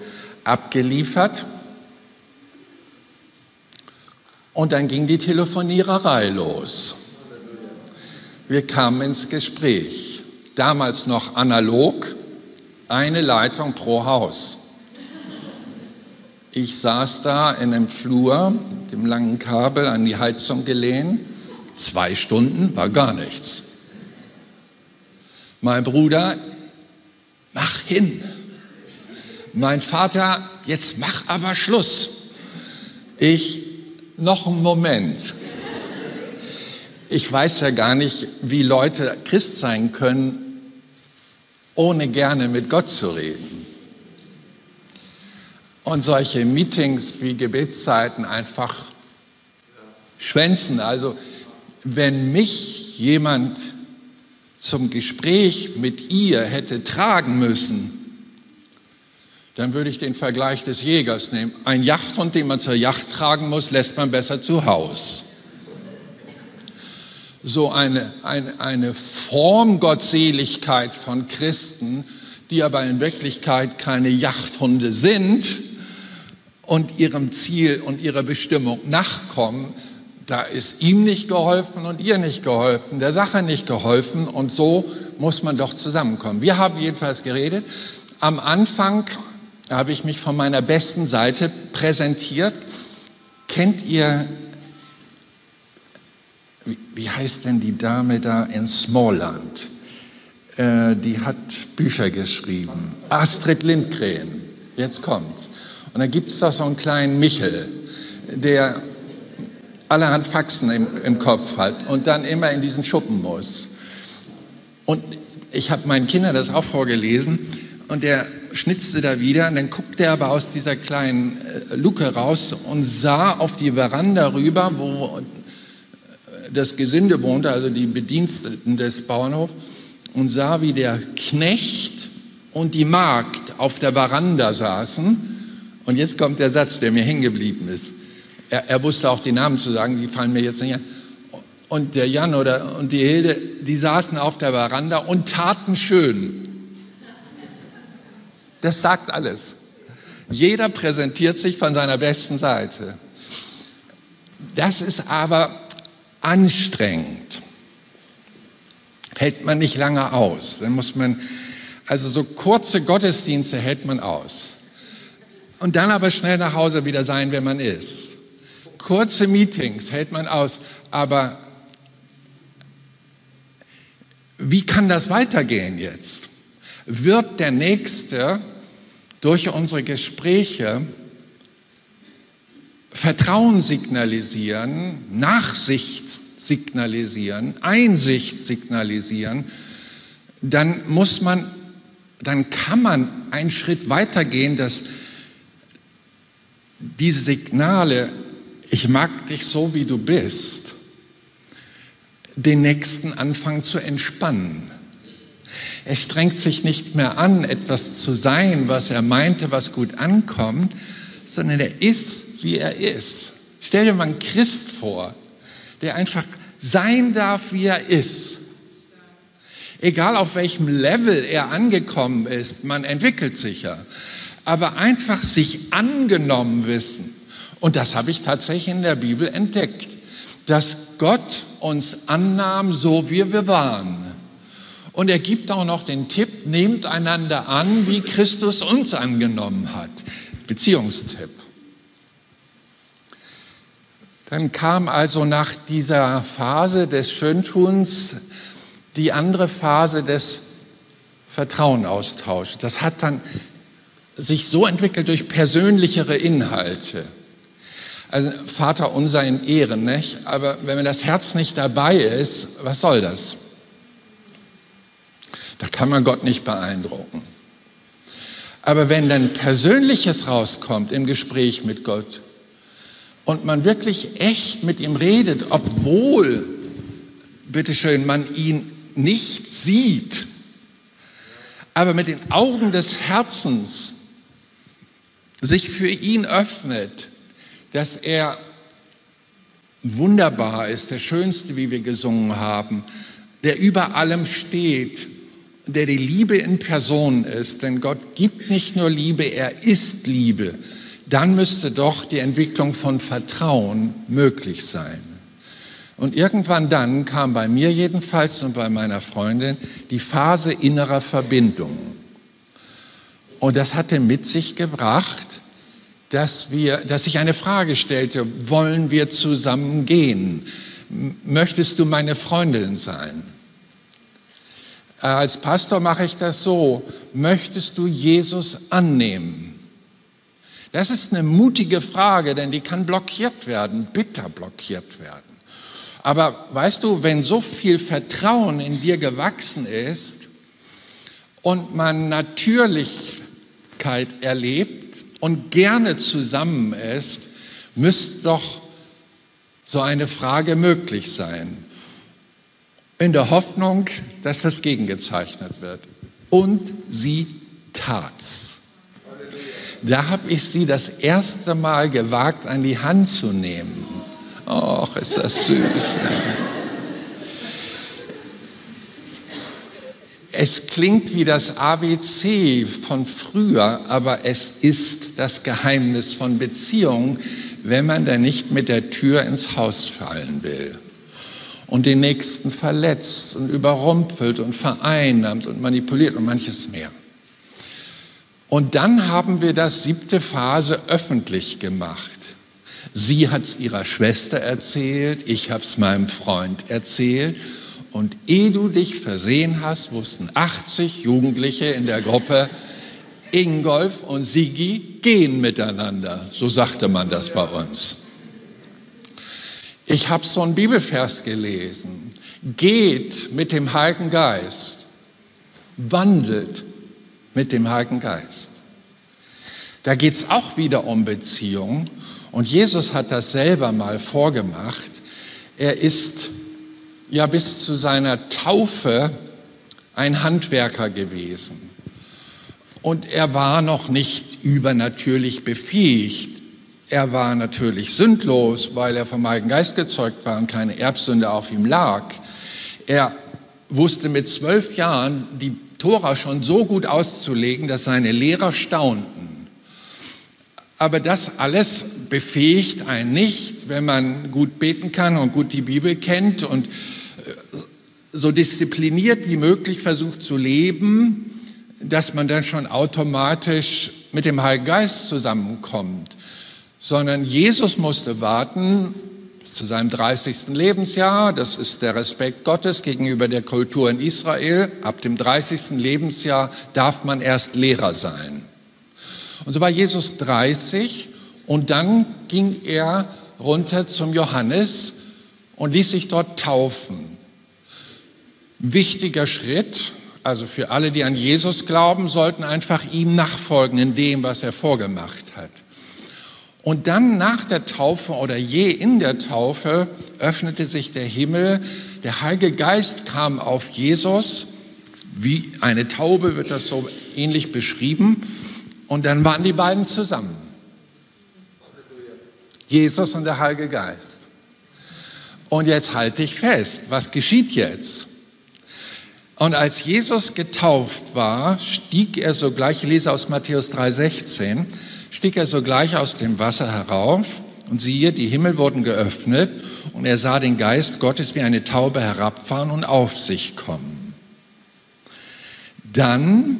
abgeliefert. Und dann ging die Telefoniererei los. Wir kamen ins Gespräch. Damals noch analog, eine Leitung pro Haus. Ich saß da in einem Flur, dem langen Kabel an die Heizung gelehnt. Zwei Stunden war gar nichts. Mein Bruder, mach hin. Mein Vater, jetzt mach aber Schluss. Ich, noch einen Moment. Ich weiß ja gar nicht, wie Leute Christ sein können, ohne gerne mit Gott zu reden. Und solche Meetings wie Gebetszeiten einfach schwänzen. Also wenn mich jemand zum Gespräch mit ihr hätte tragen müssen, dann würde ich den Vergleich des Jägers nehmen. Ein Jachthund, den man zur Yacht tragen muss, lässt man besser zu Haus. So eine, eine, eine Form Gottseligkeit von Christen, die aber in Wirklichkeit keine Jachthunde sind und ihrem Ziel und ihrer Bestimmung nachkommen, da ist ihm nicht geholfen und ihr nicht geholfen, der Sache nicht geholfen und so muss man doch zusammenkommen. Wir haben jedenfalls geredet. Am Anfang habe ich mich von meiner besten Seite präsentiert. Kennt ihr, wie, wie heißt denn die Dame da in Smallland? Äh, die hat Bücher geschrieben. Astrid Lindgren, jetzt kommt's. Und da gibt es doch so einen kleinen Michel, der allerhand Faxen im, im Kopf hat und dann immer in diesen Schuppen muss. Und ich habe meinen Kindern das auch vorgelesen und der schnitzte da wieder. Und dann guckte er aber aus dieser kleinen äh, Luke raus und sah auf die Veranda rüber, wo das Gesinde wohnte, also die Bediensteten des Bauernhofs, und sah, wie der Knecht und die Magd auf der Veranda saßen. Und jetzt kommt der Satz, der mir hängen geblieben ist. Er, er, wusste auch die Namen zu sagen, die fallen mir jetzt nicht ein. Und der Jan oder, und die Hilde, die saßen auf der Veranda und taten schön. Das sagt alles. Jeder präsentiert sich von seiner besten Seite. Das ist aber anstrengend. Hält man nicht lange aus. Dann muss man, also so kurze Gottesdienste hält man aus. Und dann aber schnell nach Hause wieder sein, wer man ist. Kurze Meetings hält man aus, aber wie kann das weitergehen jetzt? Wird der Nächste durch unsere Gespräche Vertrauen signalisieren, Nachsicht signalisieren, Einsicht signalisieren, dann muss man, dann kann man einen Schritt weitergehen, dass diese Signale, ich mag dich so, wie du bist, den Nächsten anfangen zu entspannen. Er strengt sich nicht mehr an, etwas zu sein, was er meinte, was gut ankommt, sondern er ist, wie er ist. Stell dir mal einen Christ vor, der einfach sein darf, wie er ist. Egal auf welchem Level er angekommen ist, man entwickelt sich ja aber einfach sich angenommen wissen. Und das habe ich tatsächlich in der Bibel entdeckt, dass Gott uns annahm, so wie wir waren. Und er gibt auch noch den Tipp, nehmt einander an, wie Christus uns angenommen hat. Beziehungstipp. Dann kam also nach dieser Phase des Schöntuns die andere Phase des Vertrauenaustauschs. Das hat dann sich so entwickelt durch persönlichere Inhalte. Also Vater unser in Ehren, nicht? Aber wenn das Herz nicht dabei ist, was soll das? Da kann man Gott nicht beeindrucken. Aber wenn dann Persönliches rauskommt im Gespräch mit Gott und man wirklich echt mit ihm redet, obwohl, bitteschön, man ihn nicht sieht, aber mit den Augen des Herzens sich für ihn öffnet, dass er wunderbar ist, der Schönste, wie wir gesungen haben, der über allem steht, der die Liebe in Person ist, denn Gott gibt nicht nur Liebe, er ist Liebe, dann müsste doch die Entwicklung von Vertrauen möglich sein. Und irgendwann dann kam bei mir jedenfalls und bei meiner Freundin die Phase innerer Verbindung. Und das hatte mit sich gebracht, dass, wir, dass ich eine Frage stellte, wollen wir zusammen gehen? Möchtest du meine Freundin sein? Als Pastor mache ich das so, möchtest du Jesus annehmen? Das ist eine mutige Frage, denn die kann blockiert werden, bitter blockiert werden. Aber weißt du, wenn so viel Vertrauen in dir gewachsen ist und man Natürlichkeit erlebt, und gerne zusammen ist, müsste doch so eine Frage möglich sein. In der Hoffnung, dass das gegengezeichnet wird. Und sie tat's. Da habe ich sie das erste Mal gewagt, an die Hand zu nehmen. Och, ist das süß. Es klingt wie das ABC von früher, aber es ist das Geheimnis von Beziehungen, wenn man da nicht mit der Tür ins Haus fallen will und den Nächsten verletzt und überrumpelt und vereinnahmt und manipuliert und manches mehr. Und dann haben wir das siebte Phase öffentlich gemacht. Sie hat es ihrer Schwester erzählt, ich habe es meinem Freund erzählt und ehe du dich versehen hast, wussten 80 Jugendliche in der Gruppe, Ingolf und Sigi gehen miteinander. So sagte man das bei uns. Ich habe so einen Bibelvers gelesen. Geht mit dem Heiligen Geist. Wandelt mit dem Heiligen Geist. Da geht es auch wieder um Beziehung. Und Jesus hat das selber mal vorgemacht. Er ist ja bis zu seiner Taufe ein Handwerker gewesen. Und er war noch nicht übernatürlich befähigt. Er war natürlich sündlos, weil er vom Heiligen Geist gezeugt war und keine Erbsünde auf ihm lag. Er wusste mit zwölf Jahren die Tora schon so gut auszulegen, dass seine Lehrer staunten. Aber das alles befähigt einen nicht, wenn man gut beten kann und gut die Bibel kennt und so diszipliniert wie möglich versucht zu leben, dass man dann schon automatisch mit dem Heiligen Geist zusammenkommt, sondern Jesus musste warten zu seinem 30. Lebensjahr. Das ist der Respekt Gottes gegenüber der Kultur in Israel. Ab dem 30. Lebensjahr darf man erst Lehrer sein. Und so war Jesus 30 und dann ging er runter zum Johannes und ließ sich dort taufen. Wichtiger Schritt, also für alle, die an Jesus glauben, sollten einfach ihm nachfolgen in dem, was er vorgemacht hat. Und dann nach der Taufe oder je in der Taufe öffnete sich der Himmel, der Heilige Geist kam auf Jesus, wie eine Taube wird das so ähnlich beschrieben, und dann waren die beiden zusammen. Jesus und der Heilige Geist. Und jetzt halte ich fest, was geschieht jetzt? Und als Jesus getauft war, stieg er sogleich, ich lese aus Matthäus 3,16, stieg er sogleich aus dem Wasser herauf und siehe, die Himmel wurden geöffnet und er sah den Geist Gottes wie eine Taube herabfahren und auf sich kommen. Dann,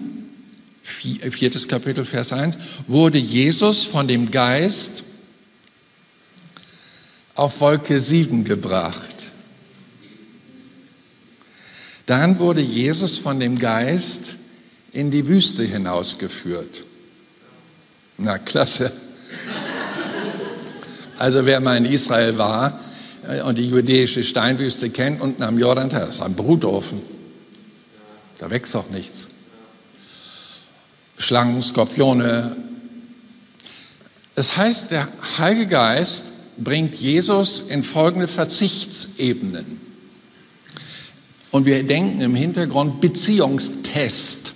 viertes Kapitel, Vers 1, wurde Jesus von dem Geist auf Wolke 7 gebracht. Dann wurde Jesus von dem Geist in die Wüste hinausgeführt. Na, klasse. Also wer mal in Israel war äh, und die jüdische Steinwüste kennt, unten am Jordan, das ist ein Brutofen. Da wächst doch nichts. Schlangen, Skorpione. Das heißt, der Heilige Geist bringt Jesus in folgende Verzichtsebenen. Und wir denken im Hintergrund Beziehungstest.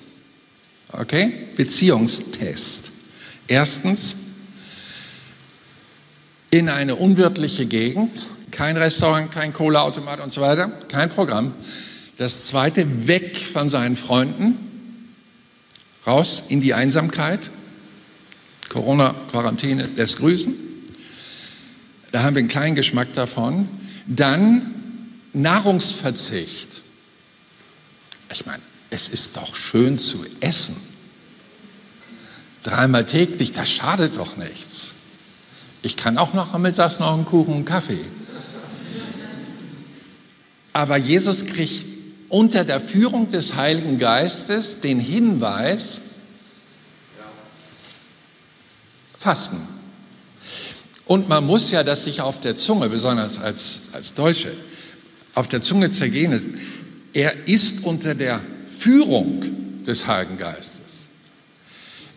Okay? Beziehungstest. Erstens, in eine unwirtliche Gegend, kein Restaurant, kein Kohleautomat und so weiter, kein Programm. Das zweite, weg von seinen Freunden, raus in die Einsamkeit. Corona-Quarantäne lässt grüßen. Da haben wir einen kleinen Geschmack davon. Dann Nahrungsverzicht. Ich meine, es ist doch schön zu essen. Dreimal täglich, das schadet doch nichts. Ich kann auch noch am Mittags noch einen Kuchen und Kaffee. Aber Jesus kriegt unter der Führung des Heiligen Geistes den Hinweis, Fasten. Und man muss ja das sich auf der Zunge, besonders als, als Deutsche, auf der Zunge zergehen ist. Er ist unter der Führung des Heiligen Geistes.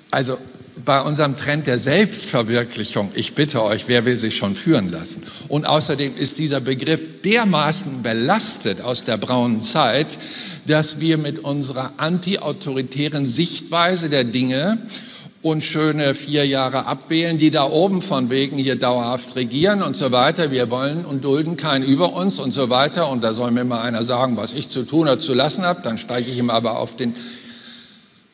Also bei unserem Trend der Selbstverwirklichung, ich bitte euch, wer will sich schon führen lassen? Und außerdem ist dieser Begriff dermaßen belastet aus der braunen Zeit, dass wir mit unserer antiautoritären Sichtweise der Dinge und schöne vier Jahre abwählen, die da oben von wegen hier dauerhaft regieren und so weiter. Wir wollen und dulden keinen über uns und so weiter. Und da soll mir mal einer sagen, was ich zu tun oder zu lassen habe. Dann steige ich ihm aber auf den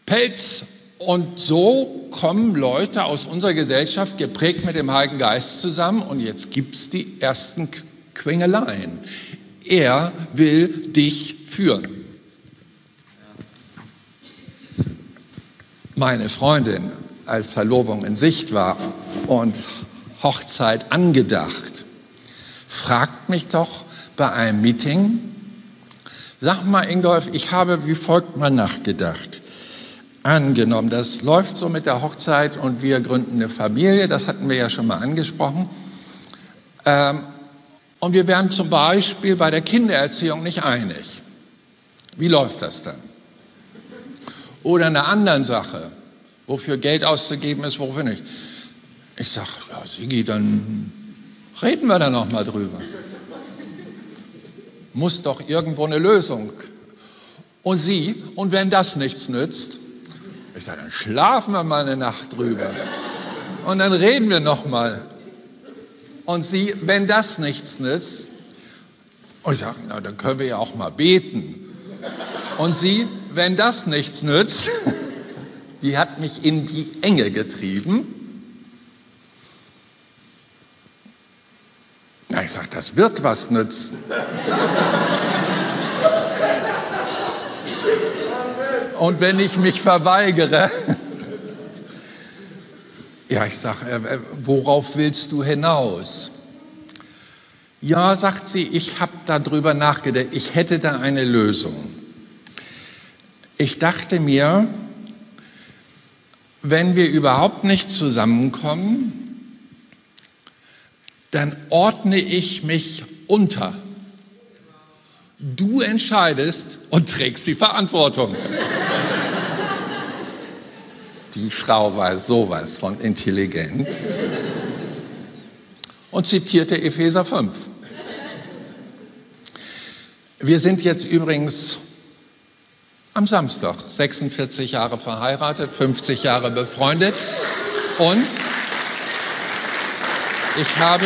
Pelz. Und so kommen Leute aus unserer Gesellschaft geprägt mit dem Heiligen Geist zusammen. Und jetzt gibt es die ersten Quengeleien. Er will dich führen. meine Freundin als Verlobung in Sicht war und Hochzeit angedacht, fragt mich doch bei einem Meeting, sag mal Ingolf, ich habe wie folgt mal nachgedacht. Angenommen, das läuft so mit der Hochzeit und wir gründen eine Familie, das hatten wir ja schon mal angesprochen. Ähm, und wir wären zum Beispiel bei der Kindererziehung nicht einig. Wie läuft das dann? Oder einer anderen Sache, wofür Geld auszugeben ist, wofür nicht. Ich sage, ja, Sigi, dann reden wir da noch mal drüber. Muss doch irgendwo eine Lösung. Und sie, und wenn das nichts nützt, ich sage, dann schlafen wir mal eine Nacht drüber. Und dann reden wir noch mal. Und sie, wenn das nichts nützt, und ich sage, na, dann können wir ja auch mal beten. Und sie, wenn das nichts nützt, die hat mich in die Enge getrieben. Na, ich sage, das wird was nützen. Und wenn ich mich verweigere, Ja, ich sage, äh, worauf willst du hinaus? Ja, sagt sie, ich habe darüber nachgedacht, ich hätte da eine Lösung. Ich dachte mir, wenn wir überhaupt nicht zusammenkommen, dann ordne ich mich unter. Du entscheidest und trägst die Verantwortung. Die Frau war sowas von intelligent und zitierte Epheser 5. Wir sind jetzt übrigens am Samstag 46 Jahre verheiratet, 50 Jahre befreundet und ich habe,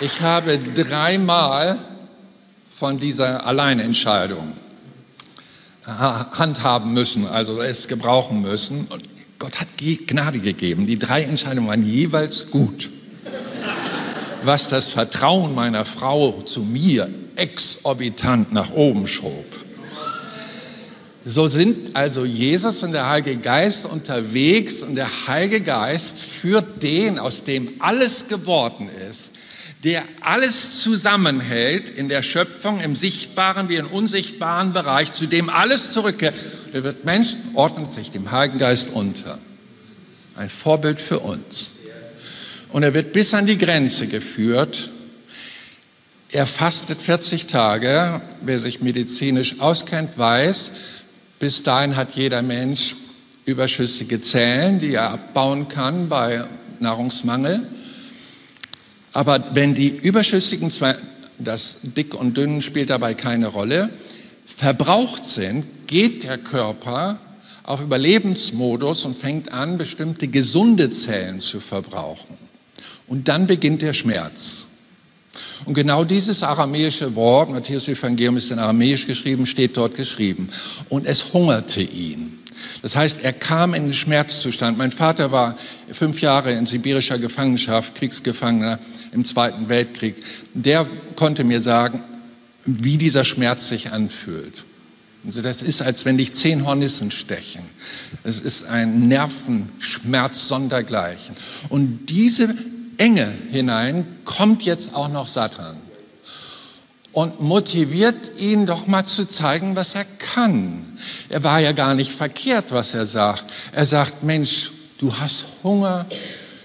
ich habe dreimal von dieser Alleinentscheidung handhaben müssen, also es gebrauchen müssen. Und Gott hat Gnade gegeben. Die drei Entscheidungen waren jeweils gut. Was das Vertrauen meiner Frau zu mir exorbitant nach oben schob. So sind also Jesus und der Heilige Geist unterwegs und der Heilige Geist führt den, aus dem alles geworden ist, der alles zusammenhält in der Schöpfung, im sichtbaren wie im unsichtbaren Bereich, zu dem alles zurückkehrt. Der wird Mensch, ordnet sich dem Heiligen Geist unter. Ein Vorbild für uns. Und er wird bis an die Grenze geführt. Er fastet 40 Tage. Wer sich medizinisch auskennt, weiß, bis dahin hat jeder Mensch überschüssige Zellen, die er abbauen kann bei Nahrungsmangel. Aber wenn die überschüssigen, das Dick und Dünn spielt dabei keine Rolle, verbraucht sind, geht der Körper auf Überlebensmodus und fängt an, bestimmte gesunde Zellen zu verbrauchen. Und dann beginnt der Schmerz. Und genau dieses aramäische Wort, Matthäus Evangelium ist in Aramäisch geschrieben, steht dort geschrieben. Und es hungerte ihn. Das heißt, er kam in den Schmerzzustand. Mein Vater war fünf Jahre in sibirischer Gefangenschaft, Kriegsgefangener im Zweiten Weltkrieg. Der konnte mir sagen, wie dieser Schmerz sich anfühlt. Also das ist, als wenn dich zehn Hornissen stechen. Es ist ein Nervenschmerz sondergleichen. Und diese Enge hinein kommt jetzt auch noch Satan und motiviert ihn doch mal zu zeigen, was er kann. Er war ja gar nicht verkehrt, was er sagt. Er sagt, Mensch, du hast Hunger,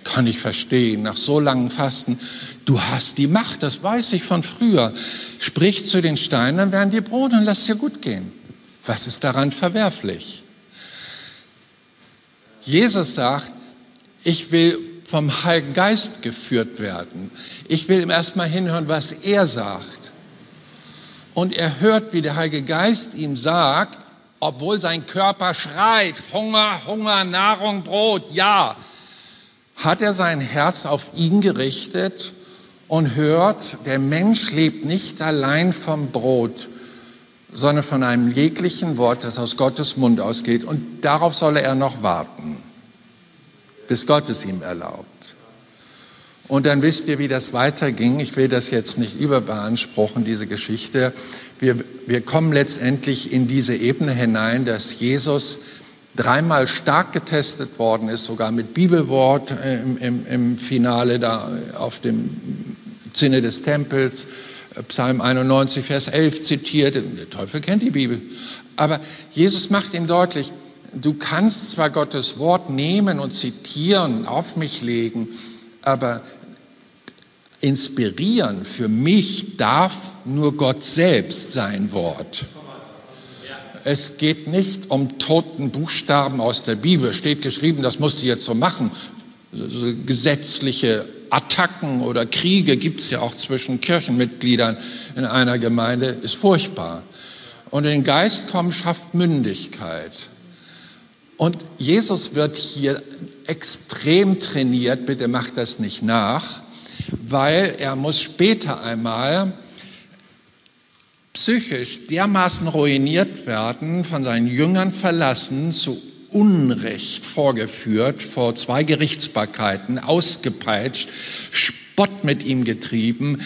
kann ich verstehen, nach so langen Fasten. Du hast die Macht, das weiß ich von früher. Sprich zu den Steinen, dann werden die Brot und lass dir gut gehen. Was ist daran verwerflich? Jesus sagt, ich will vom Heiligen Geist geführt werden. Ich will ihm erstmal hinhören, was er sagt. Und er hört, wie der Heilige Geist ihm sagt, obwohl sein Körper schreit, Hunger, Hunger, Nahrung, Brot, ja, hat er sein Herz auf ihn gerichtet und hört, der Mensch lebt nicht allein vom Brot, sondern von einem jeglichen Wort, das aus Gottes Mund ausgeht. Und darauf solle er noch warten bis Gott es ihm erlaubt. Und dann wisst ihr, wie das weiterging. Ich will das jetzt nicht überbeanspruchen, diese Geschichte. Wir, wir kommen letztendlich in diese Ebene hinein, dass Jesus dreimal stark getestet worden ist, sogar mit Bibelwort im, im, im Finale da auf dem Zinne des Tempels. Psalm 91, Vers 11 zitiert. Der Teufel kennt die Bibel. Aber Jesus macht ihm deutlich, du kannst zwar Gottes Wort nehmen und zitieren, auf mich legen, aber inspirieren für mich darf nur Gott selbst sein Wort. Es geht nicht um toten Buchstaben aus der Bibel. Steht geschrieben, das musst du jetzt so machen. Gesetzliche Attacken oder Kriege gibt es ja auch zwischen Kirchenmitgliedern in einer Gemeinde, ist furchtbar. Und in den Geist kommen schafft Mündigkeit. Und Jesus wird hier extrem trainiert, bitte macht das nicht nach, weil er muss später einmal psychisch dermaßen ruiniert werden, von seinen Jüngern verlassen, zu Unrecht vorgeführt, vor zwei Gerichtsbarkeiten, ausgepeitscht, Spott mit ihm getrieben,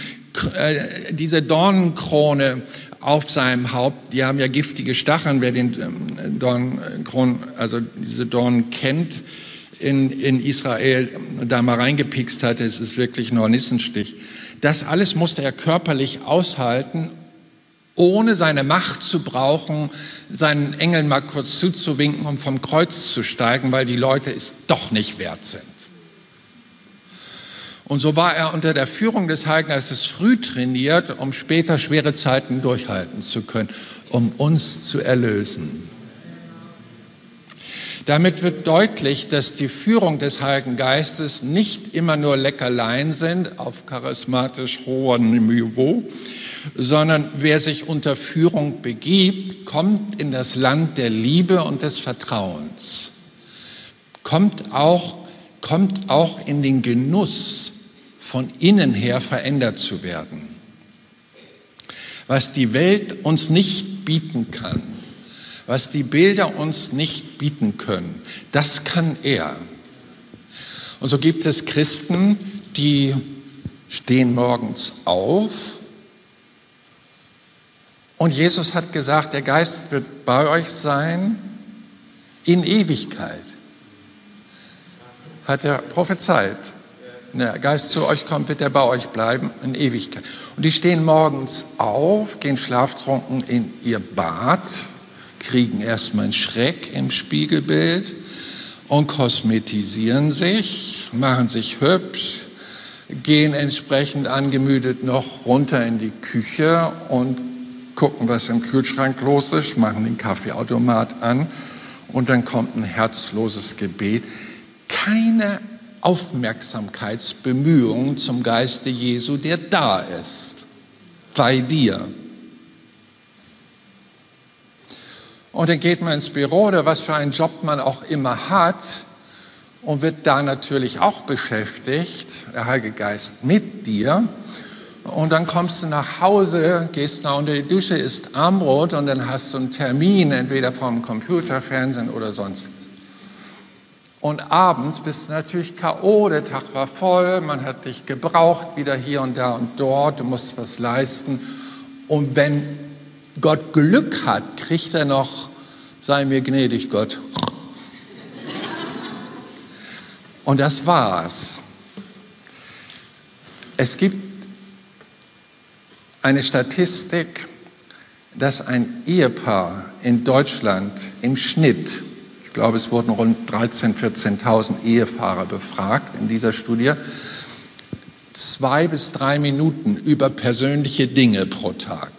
äh, diese Dornenkrone auf seinem Haupt. Die haben ja giftige Stacheln, wer den ähm, Dornkron, also diese Dornen kennt in, in Israel, da mal reingepikst hat, es ist wirklich ein Hornissenstich. Das alles musste er körperlich aushalten, ohne seine Macht zu brauchen, seinen Engeln mal kurz zuzuwinken, um vom Kreuz zu steigen, weil die Leute es doch nicht wert sind. Und so war er unter der Führung des Heiligen Geistes früh trainiert, um später schwere Zeiten durchhalten zu können, um uns zu erlösen. Damit wird deutlich, dass die Führung des Heiligen Geistes nicht immer nur Leckerlein sind auf charismatisch hohem Niveau, sondern wer sich unter Führung begibt, kommt in das Land der Liebe und des Vertrauens, kommt auch, kommt auch in den Genuss, von innen her verändert zu werden. Was die Welt uns nicht bieten kann, was die Bilder uns nicht bieten können, das kann er. Und so gibt es Christen, die stehen morgens auf und Jesus hat gesagt, der Geist wird bei euch sein in Ewigkeit. Hat er prophezeit. Der Geist zu euch kommt, wird er bei euch bleiben in Ewigkeit. Und die stehen morgens auf, gehen schlaftrunken in ihr Bad kriegen erstmal einen Schreck im Spiegelbild und kosmetisieren sich, machen sich hübsch, gehen entsprechend angemüdet noch runter in die Küche und gucken, was im Kühlschrank los ist, machen den Kaffeeautomat an und dann kommt ein herzloses Gebet. Keine Aufmerksamkeitsbemühungen zum Geiste Jesu, der da ist, bei dir. Und dann geht man ins Büro oder was für einen Job man auch immer hat und wird da natürlich auch beschäftigt, der Heilige Geist mit dir. Und dann kommst du nach Hause, gehst nach unter die Dusche, isst Armbrot und dann hast du einen Termin, entweder vom Computer, Fernsehen oder sonst. Und abends bist du natürlich K.O., der Tag war voll, man hat dich gebraucht, wieder hier und da und dort, du musst was leisten. Und wenn Gott Glück hat, kriegt er noch, sei mir gnädig, Gott. Und das war's. Es gibt eine Statistik, dass ein Ehepaar in Deutschland im Schnitt, ich glaube es wurden rund 13.000, 14.000 Ehepaare befragt in dieser Studie, zwei bis drei Minuten über persönliche Dinge pro Tag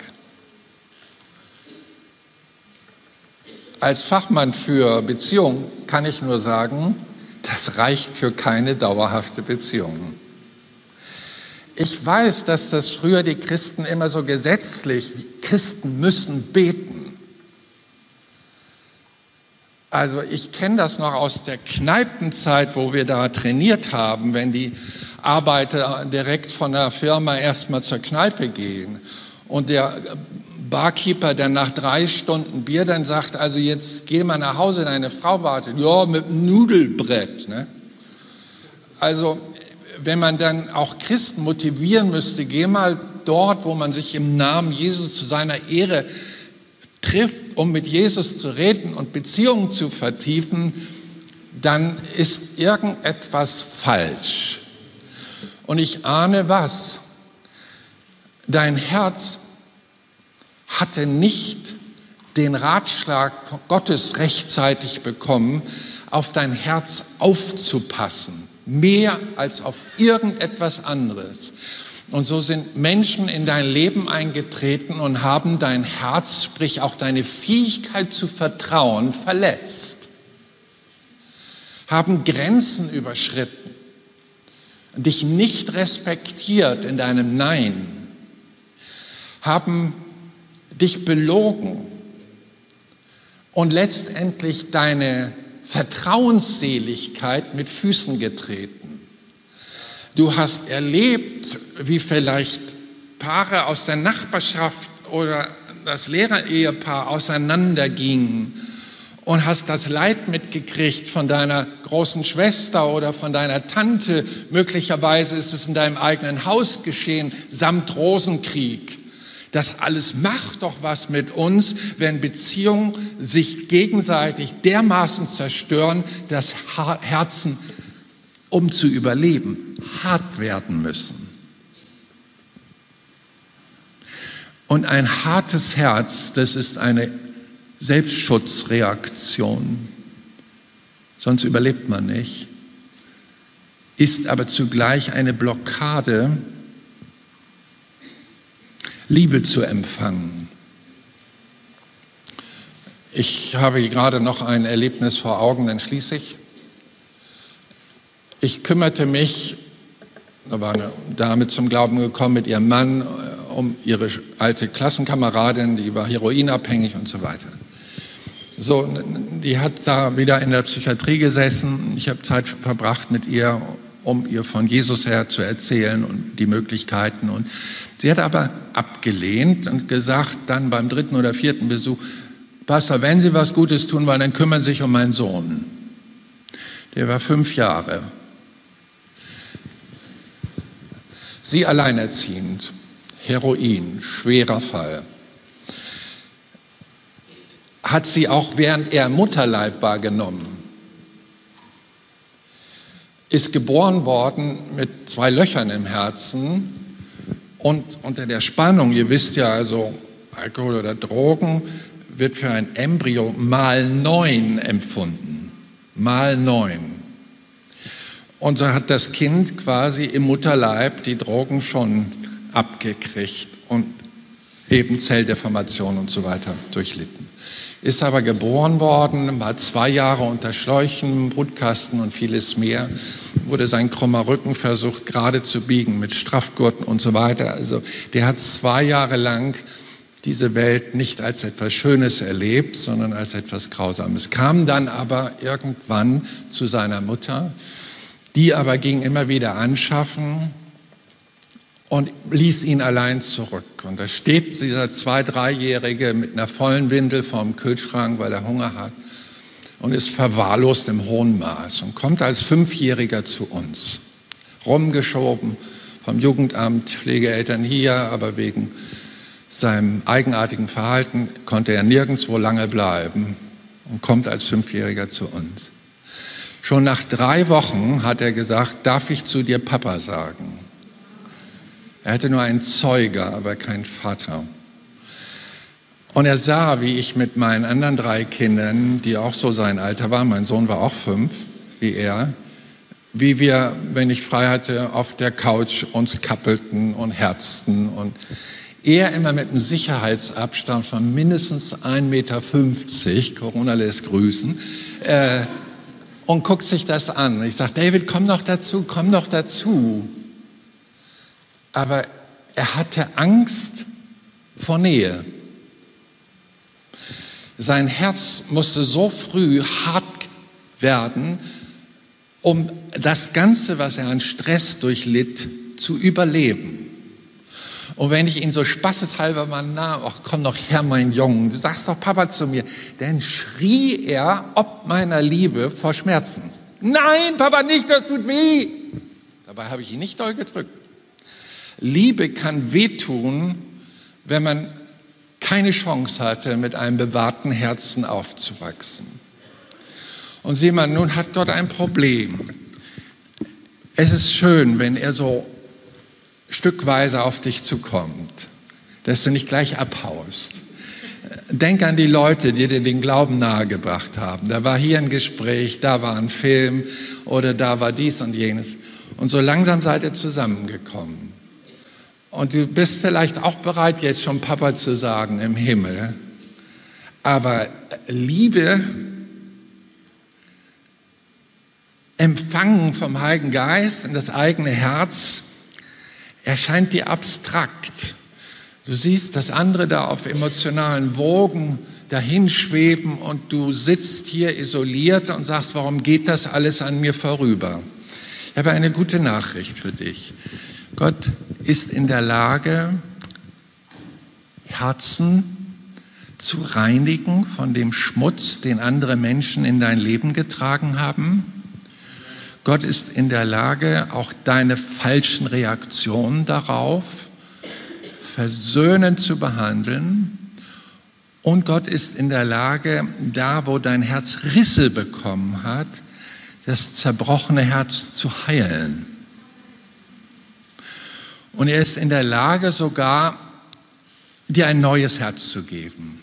Als Fachmann für Beziehungen kann ich nur sagen, das reicht für keine dauerhafte Beziehung. Ich weiß, dass das früher die Christen immer so gesetzlich, Christen müssen beten. Also ich kenne das noch aus der Kneipenzeit, wo wir da trainiert haben, wenn die Arbeiter direkt von der Firma erstmal zur Kneipe gehen und der Barkeeper, der nach drei Stunden Bier dann sagt, also jetzt geh mal nach Hause, deine Frau wartet. Ja, mit einem Nudelbrett. Ne? Also wenn man dann auch Christen motivieren müsste, geh mal dort, wo man sich im Namen Jesus zu seiner Ehre trifft, um mit Jesus zu reden und Beziehungen zu vertiefen, dann ist irgendetwas falsch. Und ich ahne was. Dein Herz hatte nicht den Ratschlag Gottes rechtzeitig bekommen, auf dein Herz aufzupassen, mehr als auf irgendetwas anderes. Und so sind Menschen in dein Leben eingetreten und haben dein Herz, sprich auch deine Fähigkeit zu vertrauen, verletzt, haben Grenzen überschritten, dich nicht respektiert in deinem Nein, haben dich belogen. Und letztendlich deine Vertrauensseligkeit mit Füßen getreten. Du hast erlebt, wie vielleicht Paare aus der Nachbarschaft oder das Lehrerehepaar auseinandergingen und hast das Leid mitgekriegt von deiner großen Schwester oder von deiner Tante. Möglicherweise ist es in deinem eigenen Haus geschehen, samt Rosenkrieg Das alles macht doch was mit uns, wenn Beziehungen sich gegenseitig dermaßen zerstören, dass Herzen, um zu überleben, hart werden müssen. Und ein hartes Herz, das ist eine Selbstschutzreaktion, sonst überlebt man nicht, ist aber zugleich eine Blockade, Liebe zu empfangen. Ich habe gerade noch ein Erlebnis vor Augen, dann schließe ich. Ich kümmerte mich, da war eine Dame zum Glauben gekommen mit ihrem Mann, äh, um ihre alte Klassenkameradin, die war heroinabhängig und so weiter. So, die hat da wieder in der Psychiatrie gesessen. Ich habe Zeit verbracht mit ihr um ihr von Jesus her zu erzählen und die Möglichkeiten. Und sie hat aber abgelehnt und gesagt dann beim dritten oder vierten Besuch, Pastor, wenn Sie was Gutes tun wollen, dann kümmern Sie sich um meinen Sohn. Der war fünf Jahre. Sie alleinerziehend, Heroin, schwerer Fall. Hat sie auch während er Mutterleib war genommen ist geboren worden mit zwei Löchern im Herzen und unter der Spannung, ihr wisst ja also, Alkohol oder Drogen wird für ein Embryo mal neun empfunden. Mal neun. Und so hat das Kind quasi im Mutterleib die Drogen schon abgekriegt und eben Zelldeformation und so weiter durchlitten ist aber geboren worden, war zwei Jahre unter Schläuchen, Brutkasten und vieles mehr, wurde sein krummer Rücken versucht gerade zu biegen mit Straffgurten und so weiter. Also der hat zwei Jahre lang diese Welt nicht als etwas Schönes erlebt, sondern als etwas Grausames. Kam dann aber irgendwann zu seiner Mutter, die aber ging immer wieder anschaffen und ließ ihn allein zurück. Und da steht dieser zwei-, dreijährige mit einer vollen Windel vorm Kühlschrank, weil er Hunger hat und ist verwahrlost im hohen Maß und kommt als Fünfjähriger zu uns. Rumgeschoben vom Jugendamt, Pflegeeltern hier, aber wegen seinem eigenartigen Verhalten konnte er nirgendwo lange bleiben und kommt als Fünfjähriger zu uns. Schon nach drei Wochen hat er gesagt, darf ich zu dir Papa sagen? Er hatte nur einen Zeuger, aber keinen Vater. Und er sah, wie ich mit meinen anderen drei Kindern, die auch so sein Alter waren, mein Sohn war auch fünf, wie er, wie wir, wenn ich frei hatte, auf der Couch uns kappelten und herzten und er immer mit einem Sicherheitsabstand von mindestens 1,50 Meter, Corona lässt grüßen, äh, und guckt sich das an. Ich sage, David, komm doch dazu, komm doch dazu aber er hatte Angst vor Nähe. Sein Herz musste so früh hart werden, um das Ganze, was er an Stress durchlitt, zu überleben. Und wenn ich ihn so spaßeshalber mal nahm, ach komm doch her, mein Junge, du sagst doch Papa zu mir, dann schrie er ob meiner Liebe vor Schmerzen. Nein, Papa, nicht, das tut weh. Dabei habe ich ihn nicht doll gedrückt. Liebe kann wehtun, wenn man keine Chance hatte, mit einem bewahrten Herzen aufzuwachsen. Und sieh mal, nun hat Gott ein Problem. Es ist schön, wenn er so stückweise auf dich zukommt, dass du nicht gleich abhaust. Denk an die Leute, die dir den Glauben nahegebracht haben. Da war hier ein Gespräch, da war ein Film oder da war dies und jenes. Und so langsam seid ihr zusammengekommen. Und du bist vielleicht auch bereit, jetzt schon Papa zu sagen im Himmel. Aber Liebe, empfangen vom Heiligen Geist in das eigene Herz, erscheint dir abstrakt. Du siehst, dass andere da auf emotionalen Wogen dahinschweben und du sitzt hier isoliert und sagst, warum geht das alles an mir vorüber? Ich habe eine gute Nachricht für dich. Gott ist in der Lage, Herzen zu reinigen von dem Schmutz, den andere Menschen in dein Leben getragen haben. Gott ist in der Lage, auch deine falschen Reaktionen darauf versöhnend zu behandeln. Und Gott ist in der Lage, da wo dein Herz Risse bekommen hat, das zerbrochene Herz zu heilen. Und er ist in der Lage sogar, dir ein neues Herz zu geben.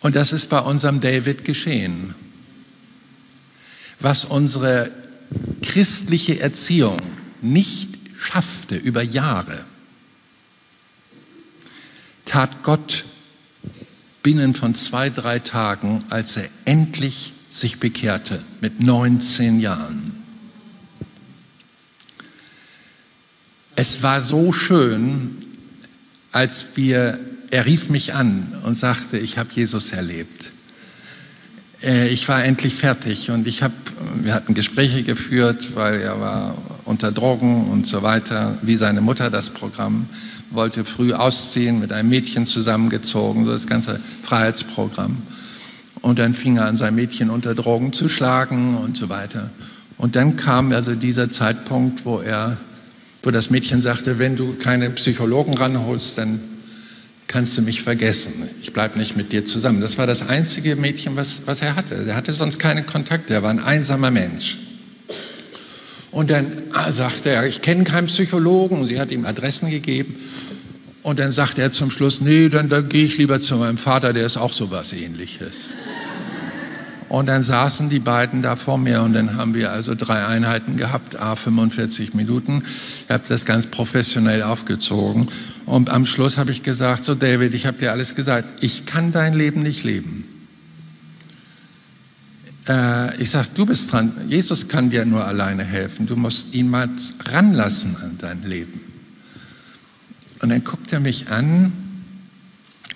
Und das ist bei unserem David geschehen. Was unsere christliche Erziehung nicht schaffte über Jahre, tat Gott binnen von zwei, drei Tagen, als er endlich sich bekehrte mit 19 Jahren. Es war so schön, als wir, er rief mich an und sagte, ich habe Jesus erlebt. Äh, ich war endlich fertig und ich habe, wir hatten Gespräche geführt, weil er war unter Drogen und so weiter, wie seine Mutter das Programm, wollte früh ausziehen, mit einem Mädchen zusammengezogen, so das ganze Freiheitsprogramm. Und dann fing er an, sein Mädchen unter Drogen zu schlagen und so weiter. Und dann kam also dieser Zeitpunkt, wo er, wo das Mädchen sagte, wenn du keine Psychologen ranholst, dann kannst du mich vergessen. Ich bleibe nicht mit dir zusammen. Das war das einzige Mädchen, was, was er hatte. Er hatte sonst keine Kontakte. Er war ein einsamer Mensch. Und dann ah, sagte er, ich kenne keinen Psychologen. Sie hat ihm Adressen gegeben. Und dann sagte er zum Schluss, nee, dann, dann gehe ich lieber zu meinem Vater, der ist auch so was ähnliches. Und dann saßen die beiden da vor mir und dann haben wir also drei Einheiten gehabt, a 45 Minuten. Ich habe das ganz professionell aufgezogen. Und am Schluss habe ich gesagt, so David, ich habe dir alles gesagt, ich kann dein Leben nicht leben. Äh, ich sage, du bist dran, Jesus kann dir nur alleine helfen. Du musst ihn mal ranlassen an dein Leben. Und dann guckt er mich an.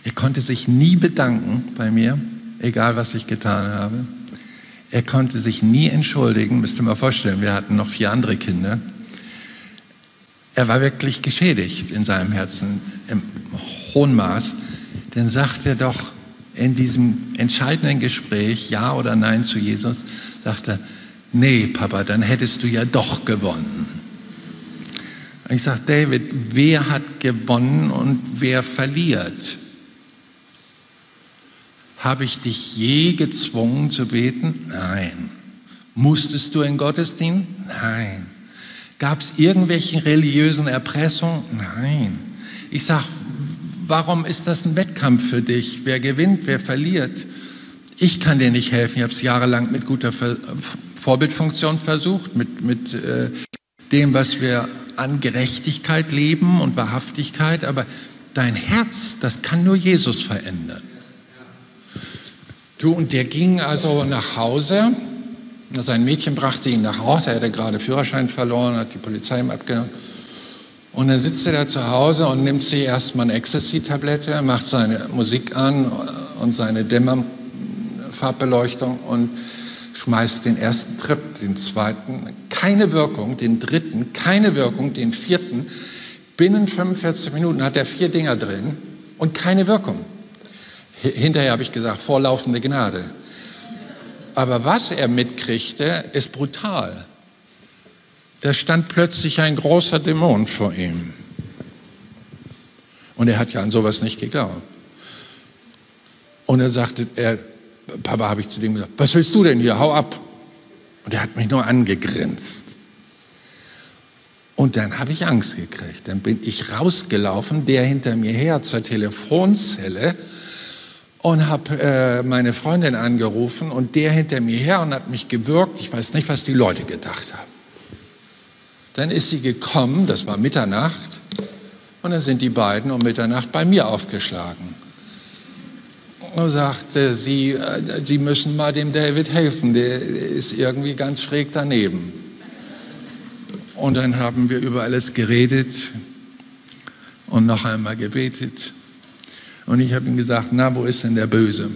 Er konnte sich nie bedanken bei mir egal was ich getan habe. Er konnte sich nie entschuldigen, müsst ihr mal vorstellen, wir hatten noch vier andere Kinder. Er war wirklich geschädigt in seinem Herzen im hohen Maß. Dann sagt er doch in diesem entscheidenden Gespräch Ja oder Nein zu Jesus, sagt er, nee, Papa, dann hättest du ja doch gewonnen. Und ich sage, David, wer hat gewonnen und wer verliert? Habe ich dich je gezwungen zu beten? Nein. Musstest du in Gottesdienst? Nein. Gab es irgendwelche religiösen Erpressungen? Nein. Ich sage, warum ist das ein Wettkampf für dich? Wer gewinnt, wer verliert? Ich kann dir nicht helfen. Ich habe es jahrelang mit guter Vorbildfunktion versucht, mit, mit äh, dem, was wir an Gerechtigkeit leben und Wahrhaftigkeit. Aber dein Herz, das kann nur Jesus verändern. Du, und der ging also nach Hause. Sein Mädchen brachte ihn nach Hause. Er hatte gerade Führerschein verloren, hat die Polizei ihm abgenommen. Und dann sitzt er da zu Hause und nimmt sich erstmal eine Ecstasy-Tablette, macht seine Musik an und seine Dämmerfarbbeleuchtung und schmeißt den ersten Trip, den zweiten, keine Wirkung, den dritten, keine Wirkung, den vierten. Binnen 45 Minuten hat er vier Dinger drin und keine Wirkung. Hinterher habe ich gesagt, vorlaufende Gnade. Aber was er mitkriegte, ist brutal. Da stand plötzlich ein großer Dämon vor ihm. Und er hat ja an sowas nicht geglaubt. Und er sagte, er, Papa, habe ich zu dem gesagt, was willst du denn hier? Hau ab. Und er hat mich nur angegrinst. Und dann habe ich Angst gekriegt. Dann bin ich rausgelaufen, der hinter mir her zur Telefonzelle und habe äh, meine Freundin angerufen und der hinter mir her und hat mich gewürgt. Ich weiß nicht, was die Leute gedacht haben. Dann ist sie gekommen, das war Mitternacht, und dann sind die beiden um Mitternacht bei mir aufgeschlagen. Und sagte, sie, äh, sie müssen mal dem David helfen, der ist irgendwie ganz schräg daneben. Und dann haben wir über alles geredet und noch einmal gebetet. Und ich habe ihm gesagt, na, wo ist denn der Böse?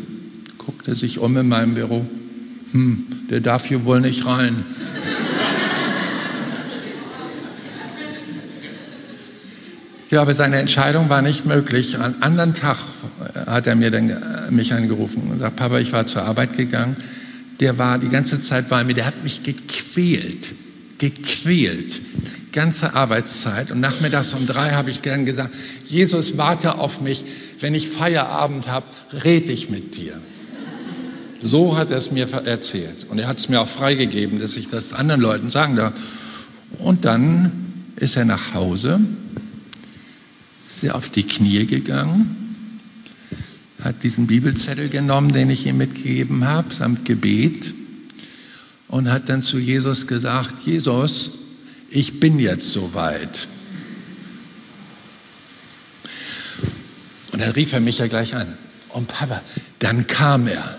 Guckt er sich um in meinem Büro. Hm, der darf hier wohl nicht rein. Ja, aber seine Entscheidung war nicht möglich. Am anderen Tag hat er mir dann, äh, mich angerufen und gesagt, Papa, ich war zur Arbeit gegangen. Der war die ganze Zeit bei mir, der hat mich gequält, gequält ganze Arbeitszeit und nachmittags um drei habe ich gern gesagt, Jesus, warte auf mich, wenn ich Feierabend habe, rede ich mit dir. So hat er es mir erzählt. Und er hat es mir auch freigegeben, dass ich das anderen Leuten sagen darf. Und dann ist er nach Hause, ist er auf die Knie gegangen, hat diesen Bibelzettel genommen, den ich ihm mitgegeben habe, samt Gebet, und hat dann zu Jesus gesagt, Jesus, ich bin jetzt soweit. Und dann rief er mich ja gleich an. Und Papa, dann kam er.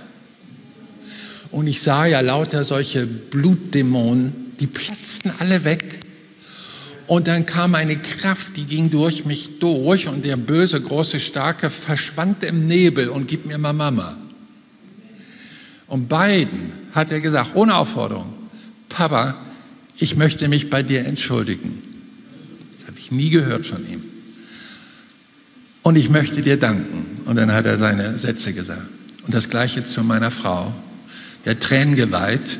Und ich sah ja lauter solche Blutdämonen, die platzten alle weg. Und dann kam eine Kraft, die ging durch mich durch und der böse, große, starke verschwand im Nebel und gib mir mal Mama. Und beiden hat er gesagt, ohne Aufforderung, Papa, ich möchte mich bei dir entschuldigen. Das habe ich nie gehört von ihm. Und ich möchte dir danken. Und dann hat er seine Sätze gesagt. Und das gleiche zu meiner Frau. Er hat Tränen geweint,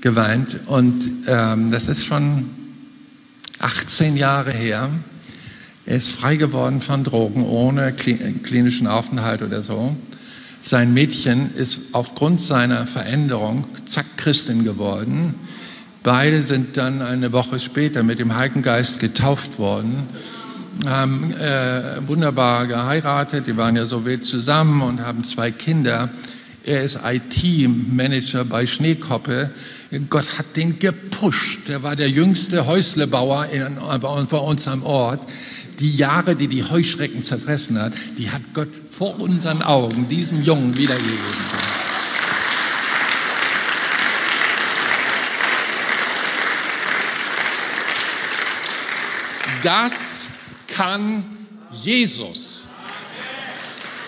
geweint und ähm, das ist schon 18 Jahre her. Er ist frei geworden von Drogen ohne klinischen Aufenthalt oder so. Sein Mädchen ist aufgrund seiner Veränderung zack Christin geworden. Beide sind dann eine Woche später mit dem Heiligen Geist getauft worden, haben äh, wunderbar geheiratet, die waren ja so wild zusammen und haben zwei Kinder. Er ist IT-Manager bei Schneekoppe. Gott hat den gepusht. Er war der jüngste Häuslebauer in, bei uns am Ort. Die Jahre, die die Heuschrecken zerfressen hat, die hat Gott vor unseren Augen diesem Jungen wiedergegeben. Das kann Jesus,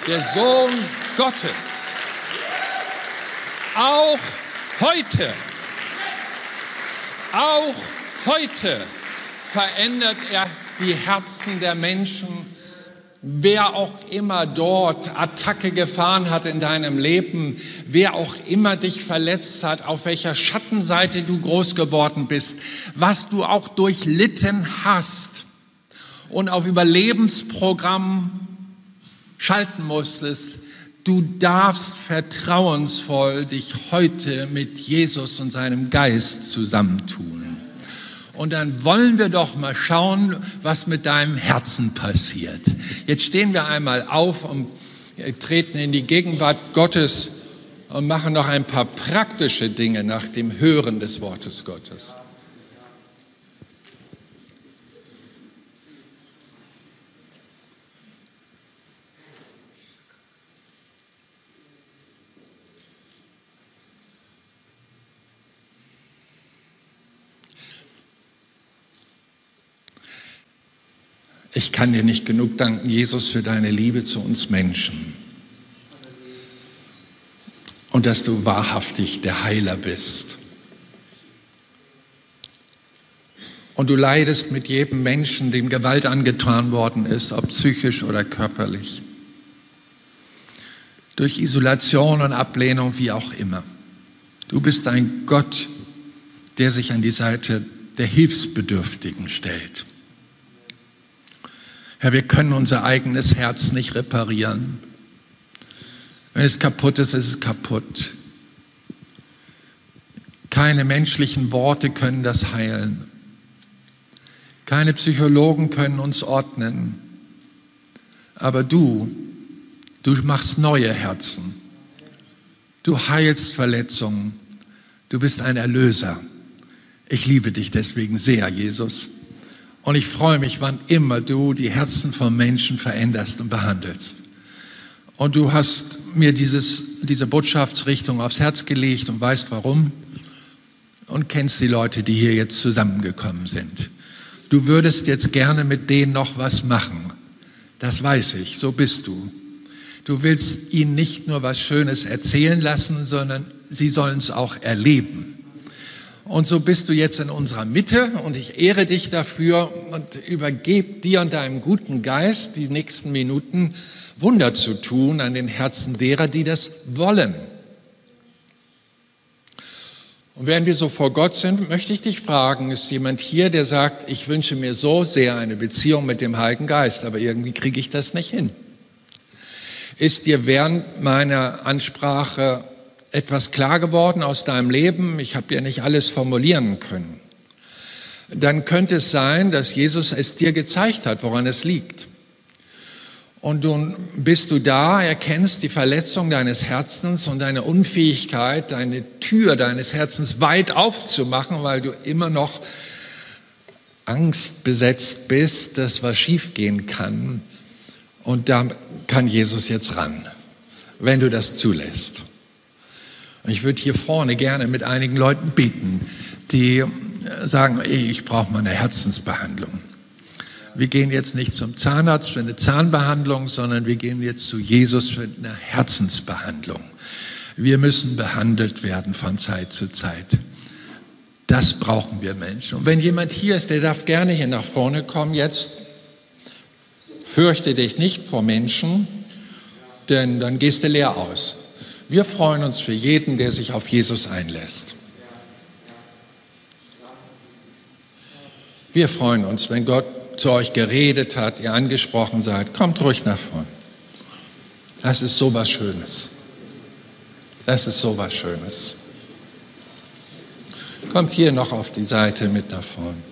der Sohn Gottes auch heute, auch heute verändert er die Herzen der Menschen. Wer auch immer dort Attacke gefahren hat in deinem Leben, wer auch immer dich verletzt hat, auf welcher Schattenseite du groß geworden bist, was du auch durchlitten hast und auf Überlebensprogramm schalten musstest, Du darfst vertrauensvoll dich heute mit Jesus und seinem Geist zusammentun. Und dann wollen wir doch mal schauen, was mit deinem Herzen passiert. Jetzt stehen wir einmal auf und treten in die Gegenwart Gottes und machen noch ein paar praktische Dinge nach dem Hören des Wortes Gottes. Ich kann dir nicht genug danken, Jesus, für deine Liebe zu uns Menschen. Und dass du wahrhaftig der Heiler bist. Und du leidest mit jedem Menschen, dem Gewalt angetan worden ist, ob psychisch oder körperlich. Durch Isolation und Ablehnung, wie auch immer. Du bist ein Gott, der sich an die Seite der Hilfsbedürftigen stellt. Herr, wir können unser eigenes Herz nicht reparieren. Wenn es kaputt ist, ist es kaputt. Keine menschlichen Worte können das heilen. Keine Psychologen können uns ordnen. Aber du, du machst neue Herzen. Du heilst Verletzungen. Du bist ein Erlöser. Ich liebe dich deswegen sehr, Jesus. Und ich freue mich, wann immer du die Herzen von Menschen veränderst und behandelst. Und du hast mir dieses, diese Botschaftsrichtung aufs Herz gelegt und weißt warum und kennst die Leute, die hier jetzt zusammengekommen sind. Du würdest jetzt gerne mit denen noch was machen. Das weiß ich, so bist du. Du willst ihnen nicht nur was Schönes erzählen lassen, sondern sie sollen es auch erleben. Und so bist du jetzt in unserer Mitte und ich ehre dich dafür und übergebe dir und deinem guten Geist die nächsten Minuten Wunder zu tun an den Herzen derer, die das wollen. Und während wir so vor Gott sind, möchte ich dich fragen, ist jemand hier, der sagt, ich wünsche mir so sehr eine Beziehung mit dem Heiligen Geist, aber irgendwie kriege ich das nicht hin? Ist dir während meiner Ansprache etwas klar geworden aus deinem Leben? Ich habe ja nicht alles formulieren können. Dann könnte es sein, dass Jesus es dir gezeigt hat, woran es liegt. Und nun bist du da, erkennst die Verletzung deines Herzens und deine Unfähigkeit, deine Tür deines Herzens weit aufzumachen, weil du immer noch Angst besetzt bist, dass was schiefgehen kann. Und da kann Jesus jetzt ran, wenn du das zulässt. Ich würde hier vorne gerne mit einigen Leuten beten, die sagen, ich brauche mal eine Herzensbehandlung wir gehen jetzt nicht zum Zahnarzt für eine Zahnbehandlung, sondern wir gehen jetzt zu Jesus für eine Herzensbehandlung. Wir müssen behandelt werden von Zeit zu Zeit. Das brauchen wir Menschen. Und wenn jemand hier ist, der darf gerne hier nach vorne kommen jetzt. Fürchte dich nicht vor Menschen, denn dann gehst du leer aus. Wir freuen uns für jeden, der sich auf Jesus einlässt. Wir freuen uns, wenn Gott zu euch geredet hat, ihr angesprochen seid, kommt ruhig nach vorne. Das ist so was Schönes. Das ist so was Schönes. Kommt hier noch auf die Seite mit nach vorne.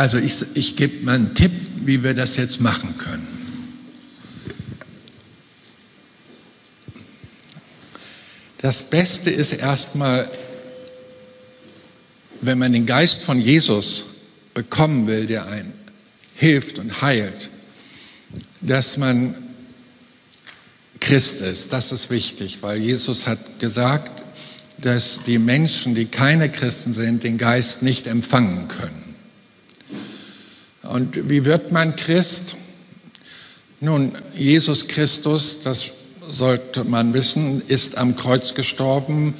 Also ich, ich gebe mal einen Tipp, wie wir das jetzt machen können. Das Beste ist erstmal, wenn man den Geist von Jesus bekommen will, der einen hilft und heilt, dass man Christ ist. Das ist wichtig, weil Jesus hat gesagt, dass die Menschen, die keine Christen sind, den Geist nicht empfangen können. Und wie wird man Christ? Nun, Jesus Christus, das sollte man wissen, ist am Kreuz gestorben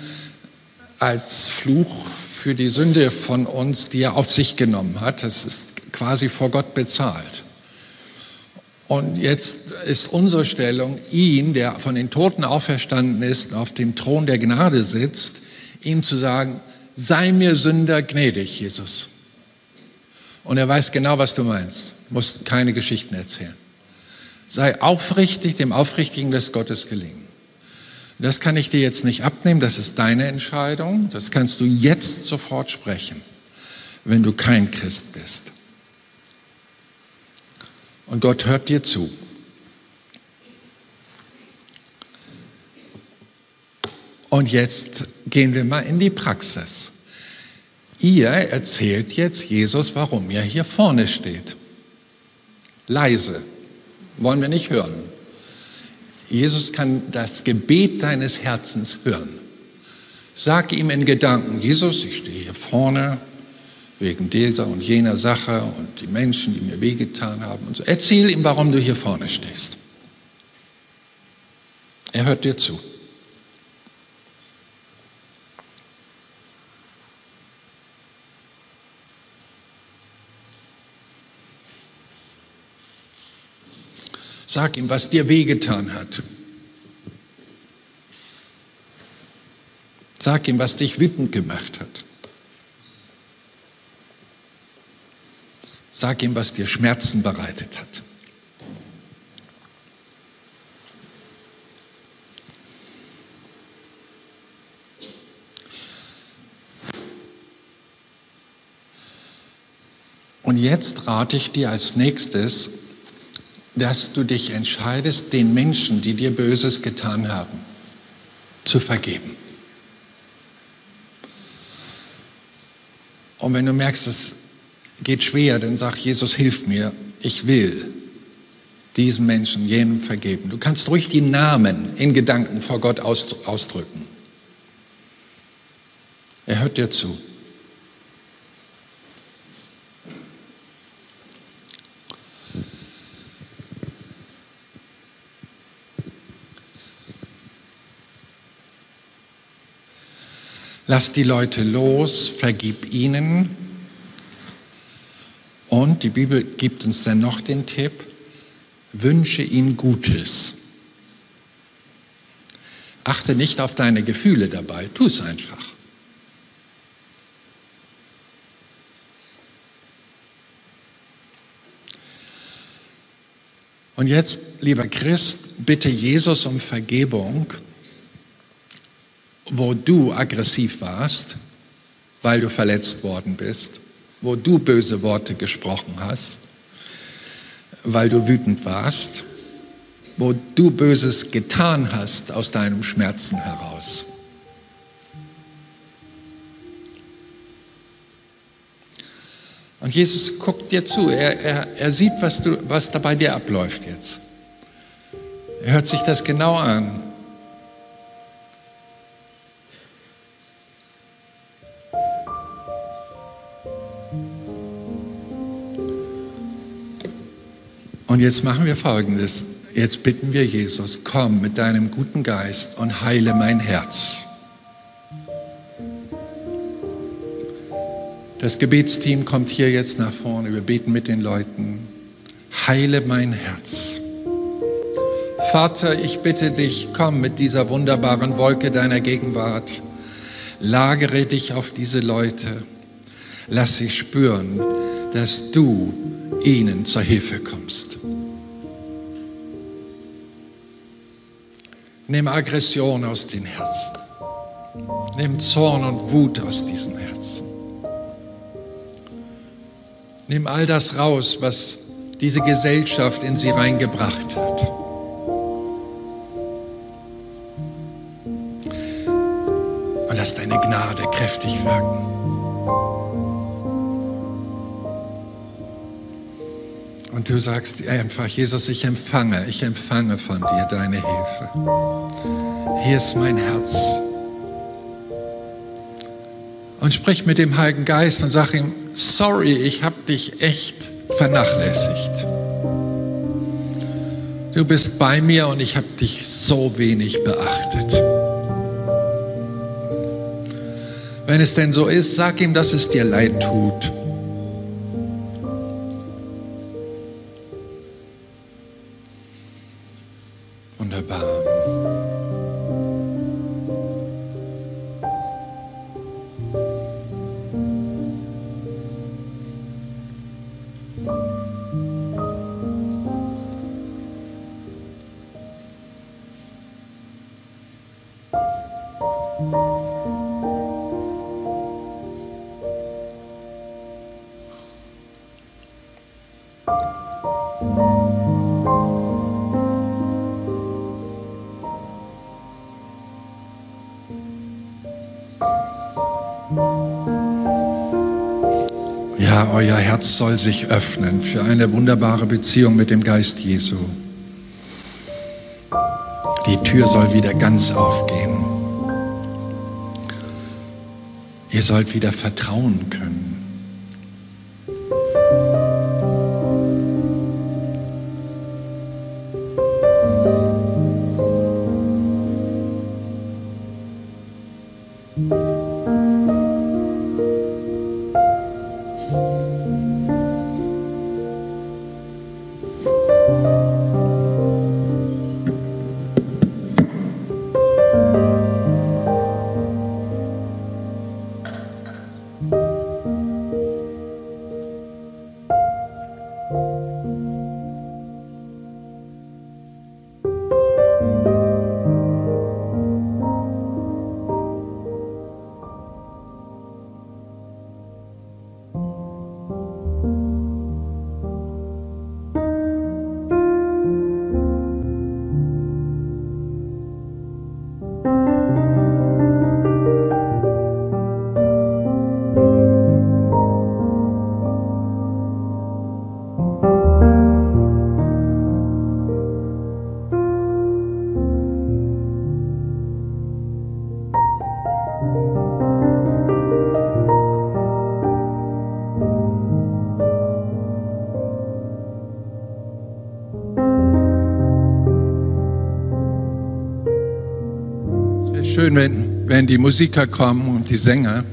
als Fluch für die Sünde von uns, die er auf sich genommen hat. Das ist quasi vor Gott bezahlt. Und jetzt ist unsere Stellung, ihn, der von den Toten auferstanden ist, auf dem Thron der Gnade sitzt, ihm zu sagen, sei mir Sünder gnädig, Jesus. Und er weiß genau, was du meinst. Musst keine Geschichten erzählen. Sei aufrichtig, dem Aufrichtigen des Gottes gelingen. Das kann ich dir jetzt nicht abnehmen, das ist deine Entscheidung. Das kannst du jetzt sofort sprechen, wenn du kein Christ bist. Und Gott hört dir zu. Und jetzt gehen wir mal in die Praxis. Ihr erzählt jetzt Jesus, warum er hier vorne steht. Leise wollen wir nicht hören. Jesus kann das Gebet deines Herzens hören. Sag ihm in Gedanken, Jesus, ich stehe hier vorne wegen dieser und jener Sache und die Menschen, die mir wehgetan haben und so. Erzähl ihm, warum du hier vorne stehst. Er hört dir zu. Sag ihm, was dir wehgetan hat. Sag ihm, was dich wütend gemacht hat. Sag ihm, was dir Schmerzen bereitet hat. Und jetzt rate ich dir als nächstes, dass du dich entscheidest, den Menschen, die dir Böses getan haben, zu vergeben. Und wenn du merkst, es geht schwer, dann sag Jesus, hilf mir, ich will diesem Menschen, jenem vergeben. Du kannst ruhig die Namen in Gedanken vor Gott ausdrücken. Er hört dir zu. Lass die Leute los, vergib ihnen Und die Bibel gibt uns dann noch den Tipp, wünsche ihm Gutes. Achte nicht auf deine Gefühle dabei, tu es einfach. Und jetzt, lieber Christ, bitte Jesus um Vergebung, wo du aggressiv warst, weil du verletzt worden bist, wo du böse Worte gesprochen hast, weil du wütend warst, wo du Böses getan hast aus deinem Schmerzen heraus. Und Jesus guckt dir zu, er, er, er sieht, was, du, was da bei dir abläuft jetzt. Er hört sich das genau an. Und jetzt machen wir Folgendes. Jetzt bitten wir Jesus, komm mit deinem guten Geist und heile mein Herz. Das Gebetsteam kommt hier jetzt nach vorne. Wir beten mit den Leuten. Heile mein Herz. Vater, ich bitte dich, komm mit dieser wunderbaren Wolke deiner Gegenwart. Lagere dich auf diese Leute. Lass sie spüren, dass du ihnen zur Hilfe kommst. Nimm Aggression aus den Herzen. Nimm Zorn und Wut aus diesen Herzen. Nimm all das raus, was diese Gesellschaft in sie reingebracht hat. Und lass deine Gnade kräftig wirken. Und du sagst einfach, Jesus, ich empfange, ich empfange von dir deine Hilfe. Hier ist mein Herz. Und sprich mit dem Heiligen Geist und sag ihm, sorry, ich habe dich echt vernachlässigt. Du bist bei mir und ich habe dich so wenig beachtet. Wenn es denn so ist, sag ihm, dass es dir leid tut. Herz soll sich öffnen für eine wunderbare Beziehung mit dem Geist Jesu. Die Tür soll wieder ganz aufgehen. Ihr sollt wieder vertrauen können. Die Musiker kommen und die Sänger.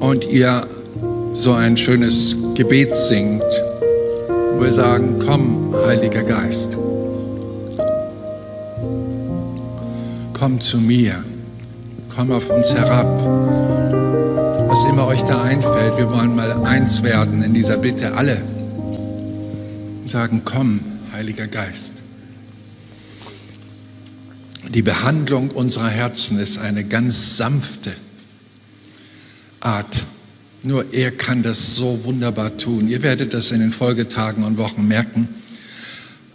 und ihr so ein schönes Gebet singt, wo wir sagen, komm, Heiliger Geist, komm zu mir, komm auf uns herab. Was immer euch da einfällt, wir wollen mal eins werden in dieser Bitte, alle sagen, komm, Heiliger Geist. Die Behandlung unserer Herzen ist eine ganz sanfte Art. Nur er kann das so wunderbar tun. Ihr werdet das in den Folgetagen und Wochen merken,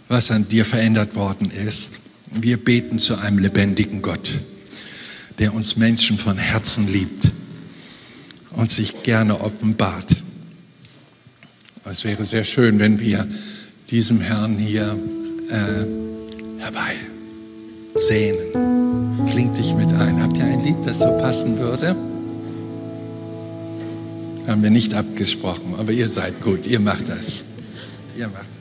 was an dir verändert worden ist. Wir beten zu einem lebendigen Gott, der uns Menschen von Herzen liebt und sich gerne offenbart. Es wäre sehr schön, wenn wir diesem Herrn hier äh, herbei sehnen. Klingt dich mit ein. Habt ihr ein Lied, das so passen würde? Haben wir nicht abgesprochen, aber ihr seid gut, ihr macht das. Ihr macht das.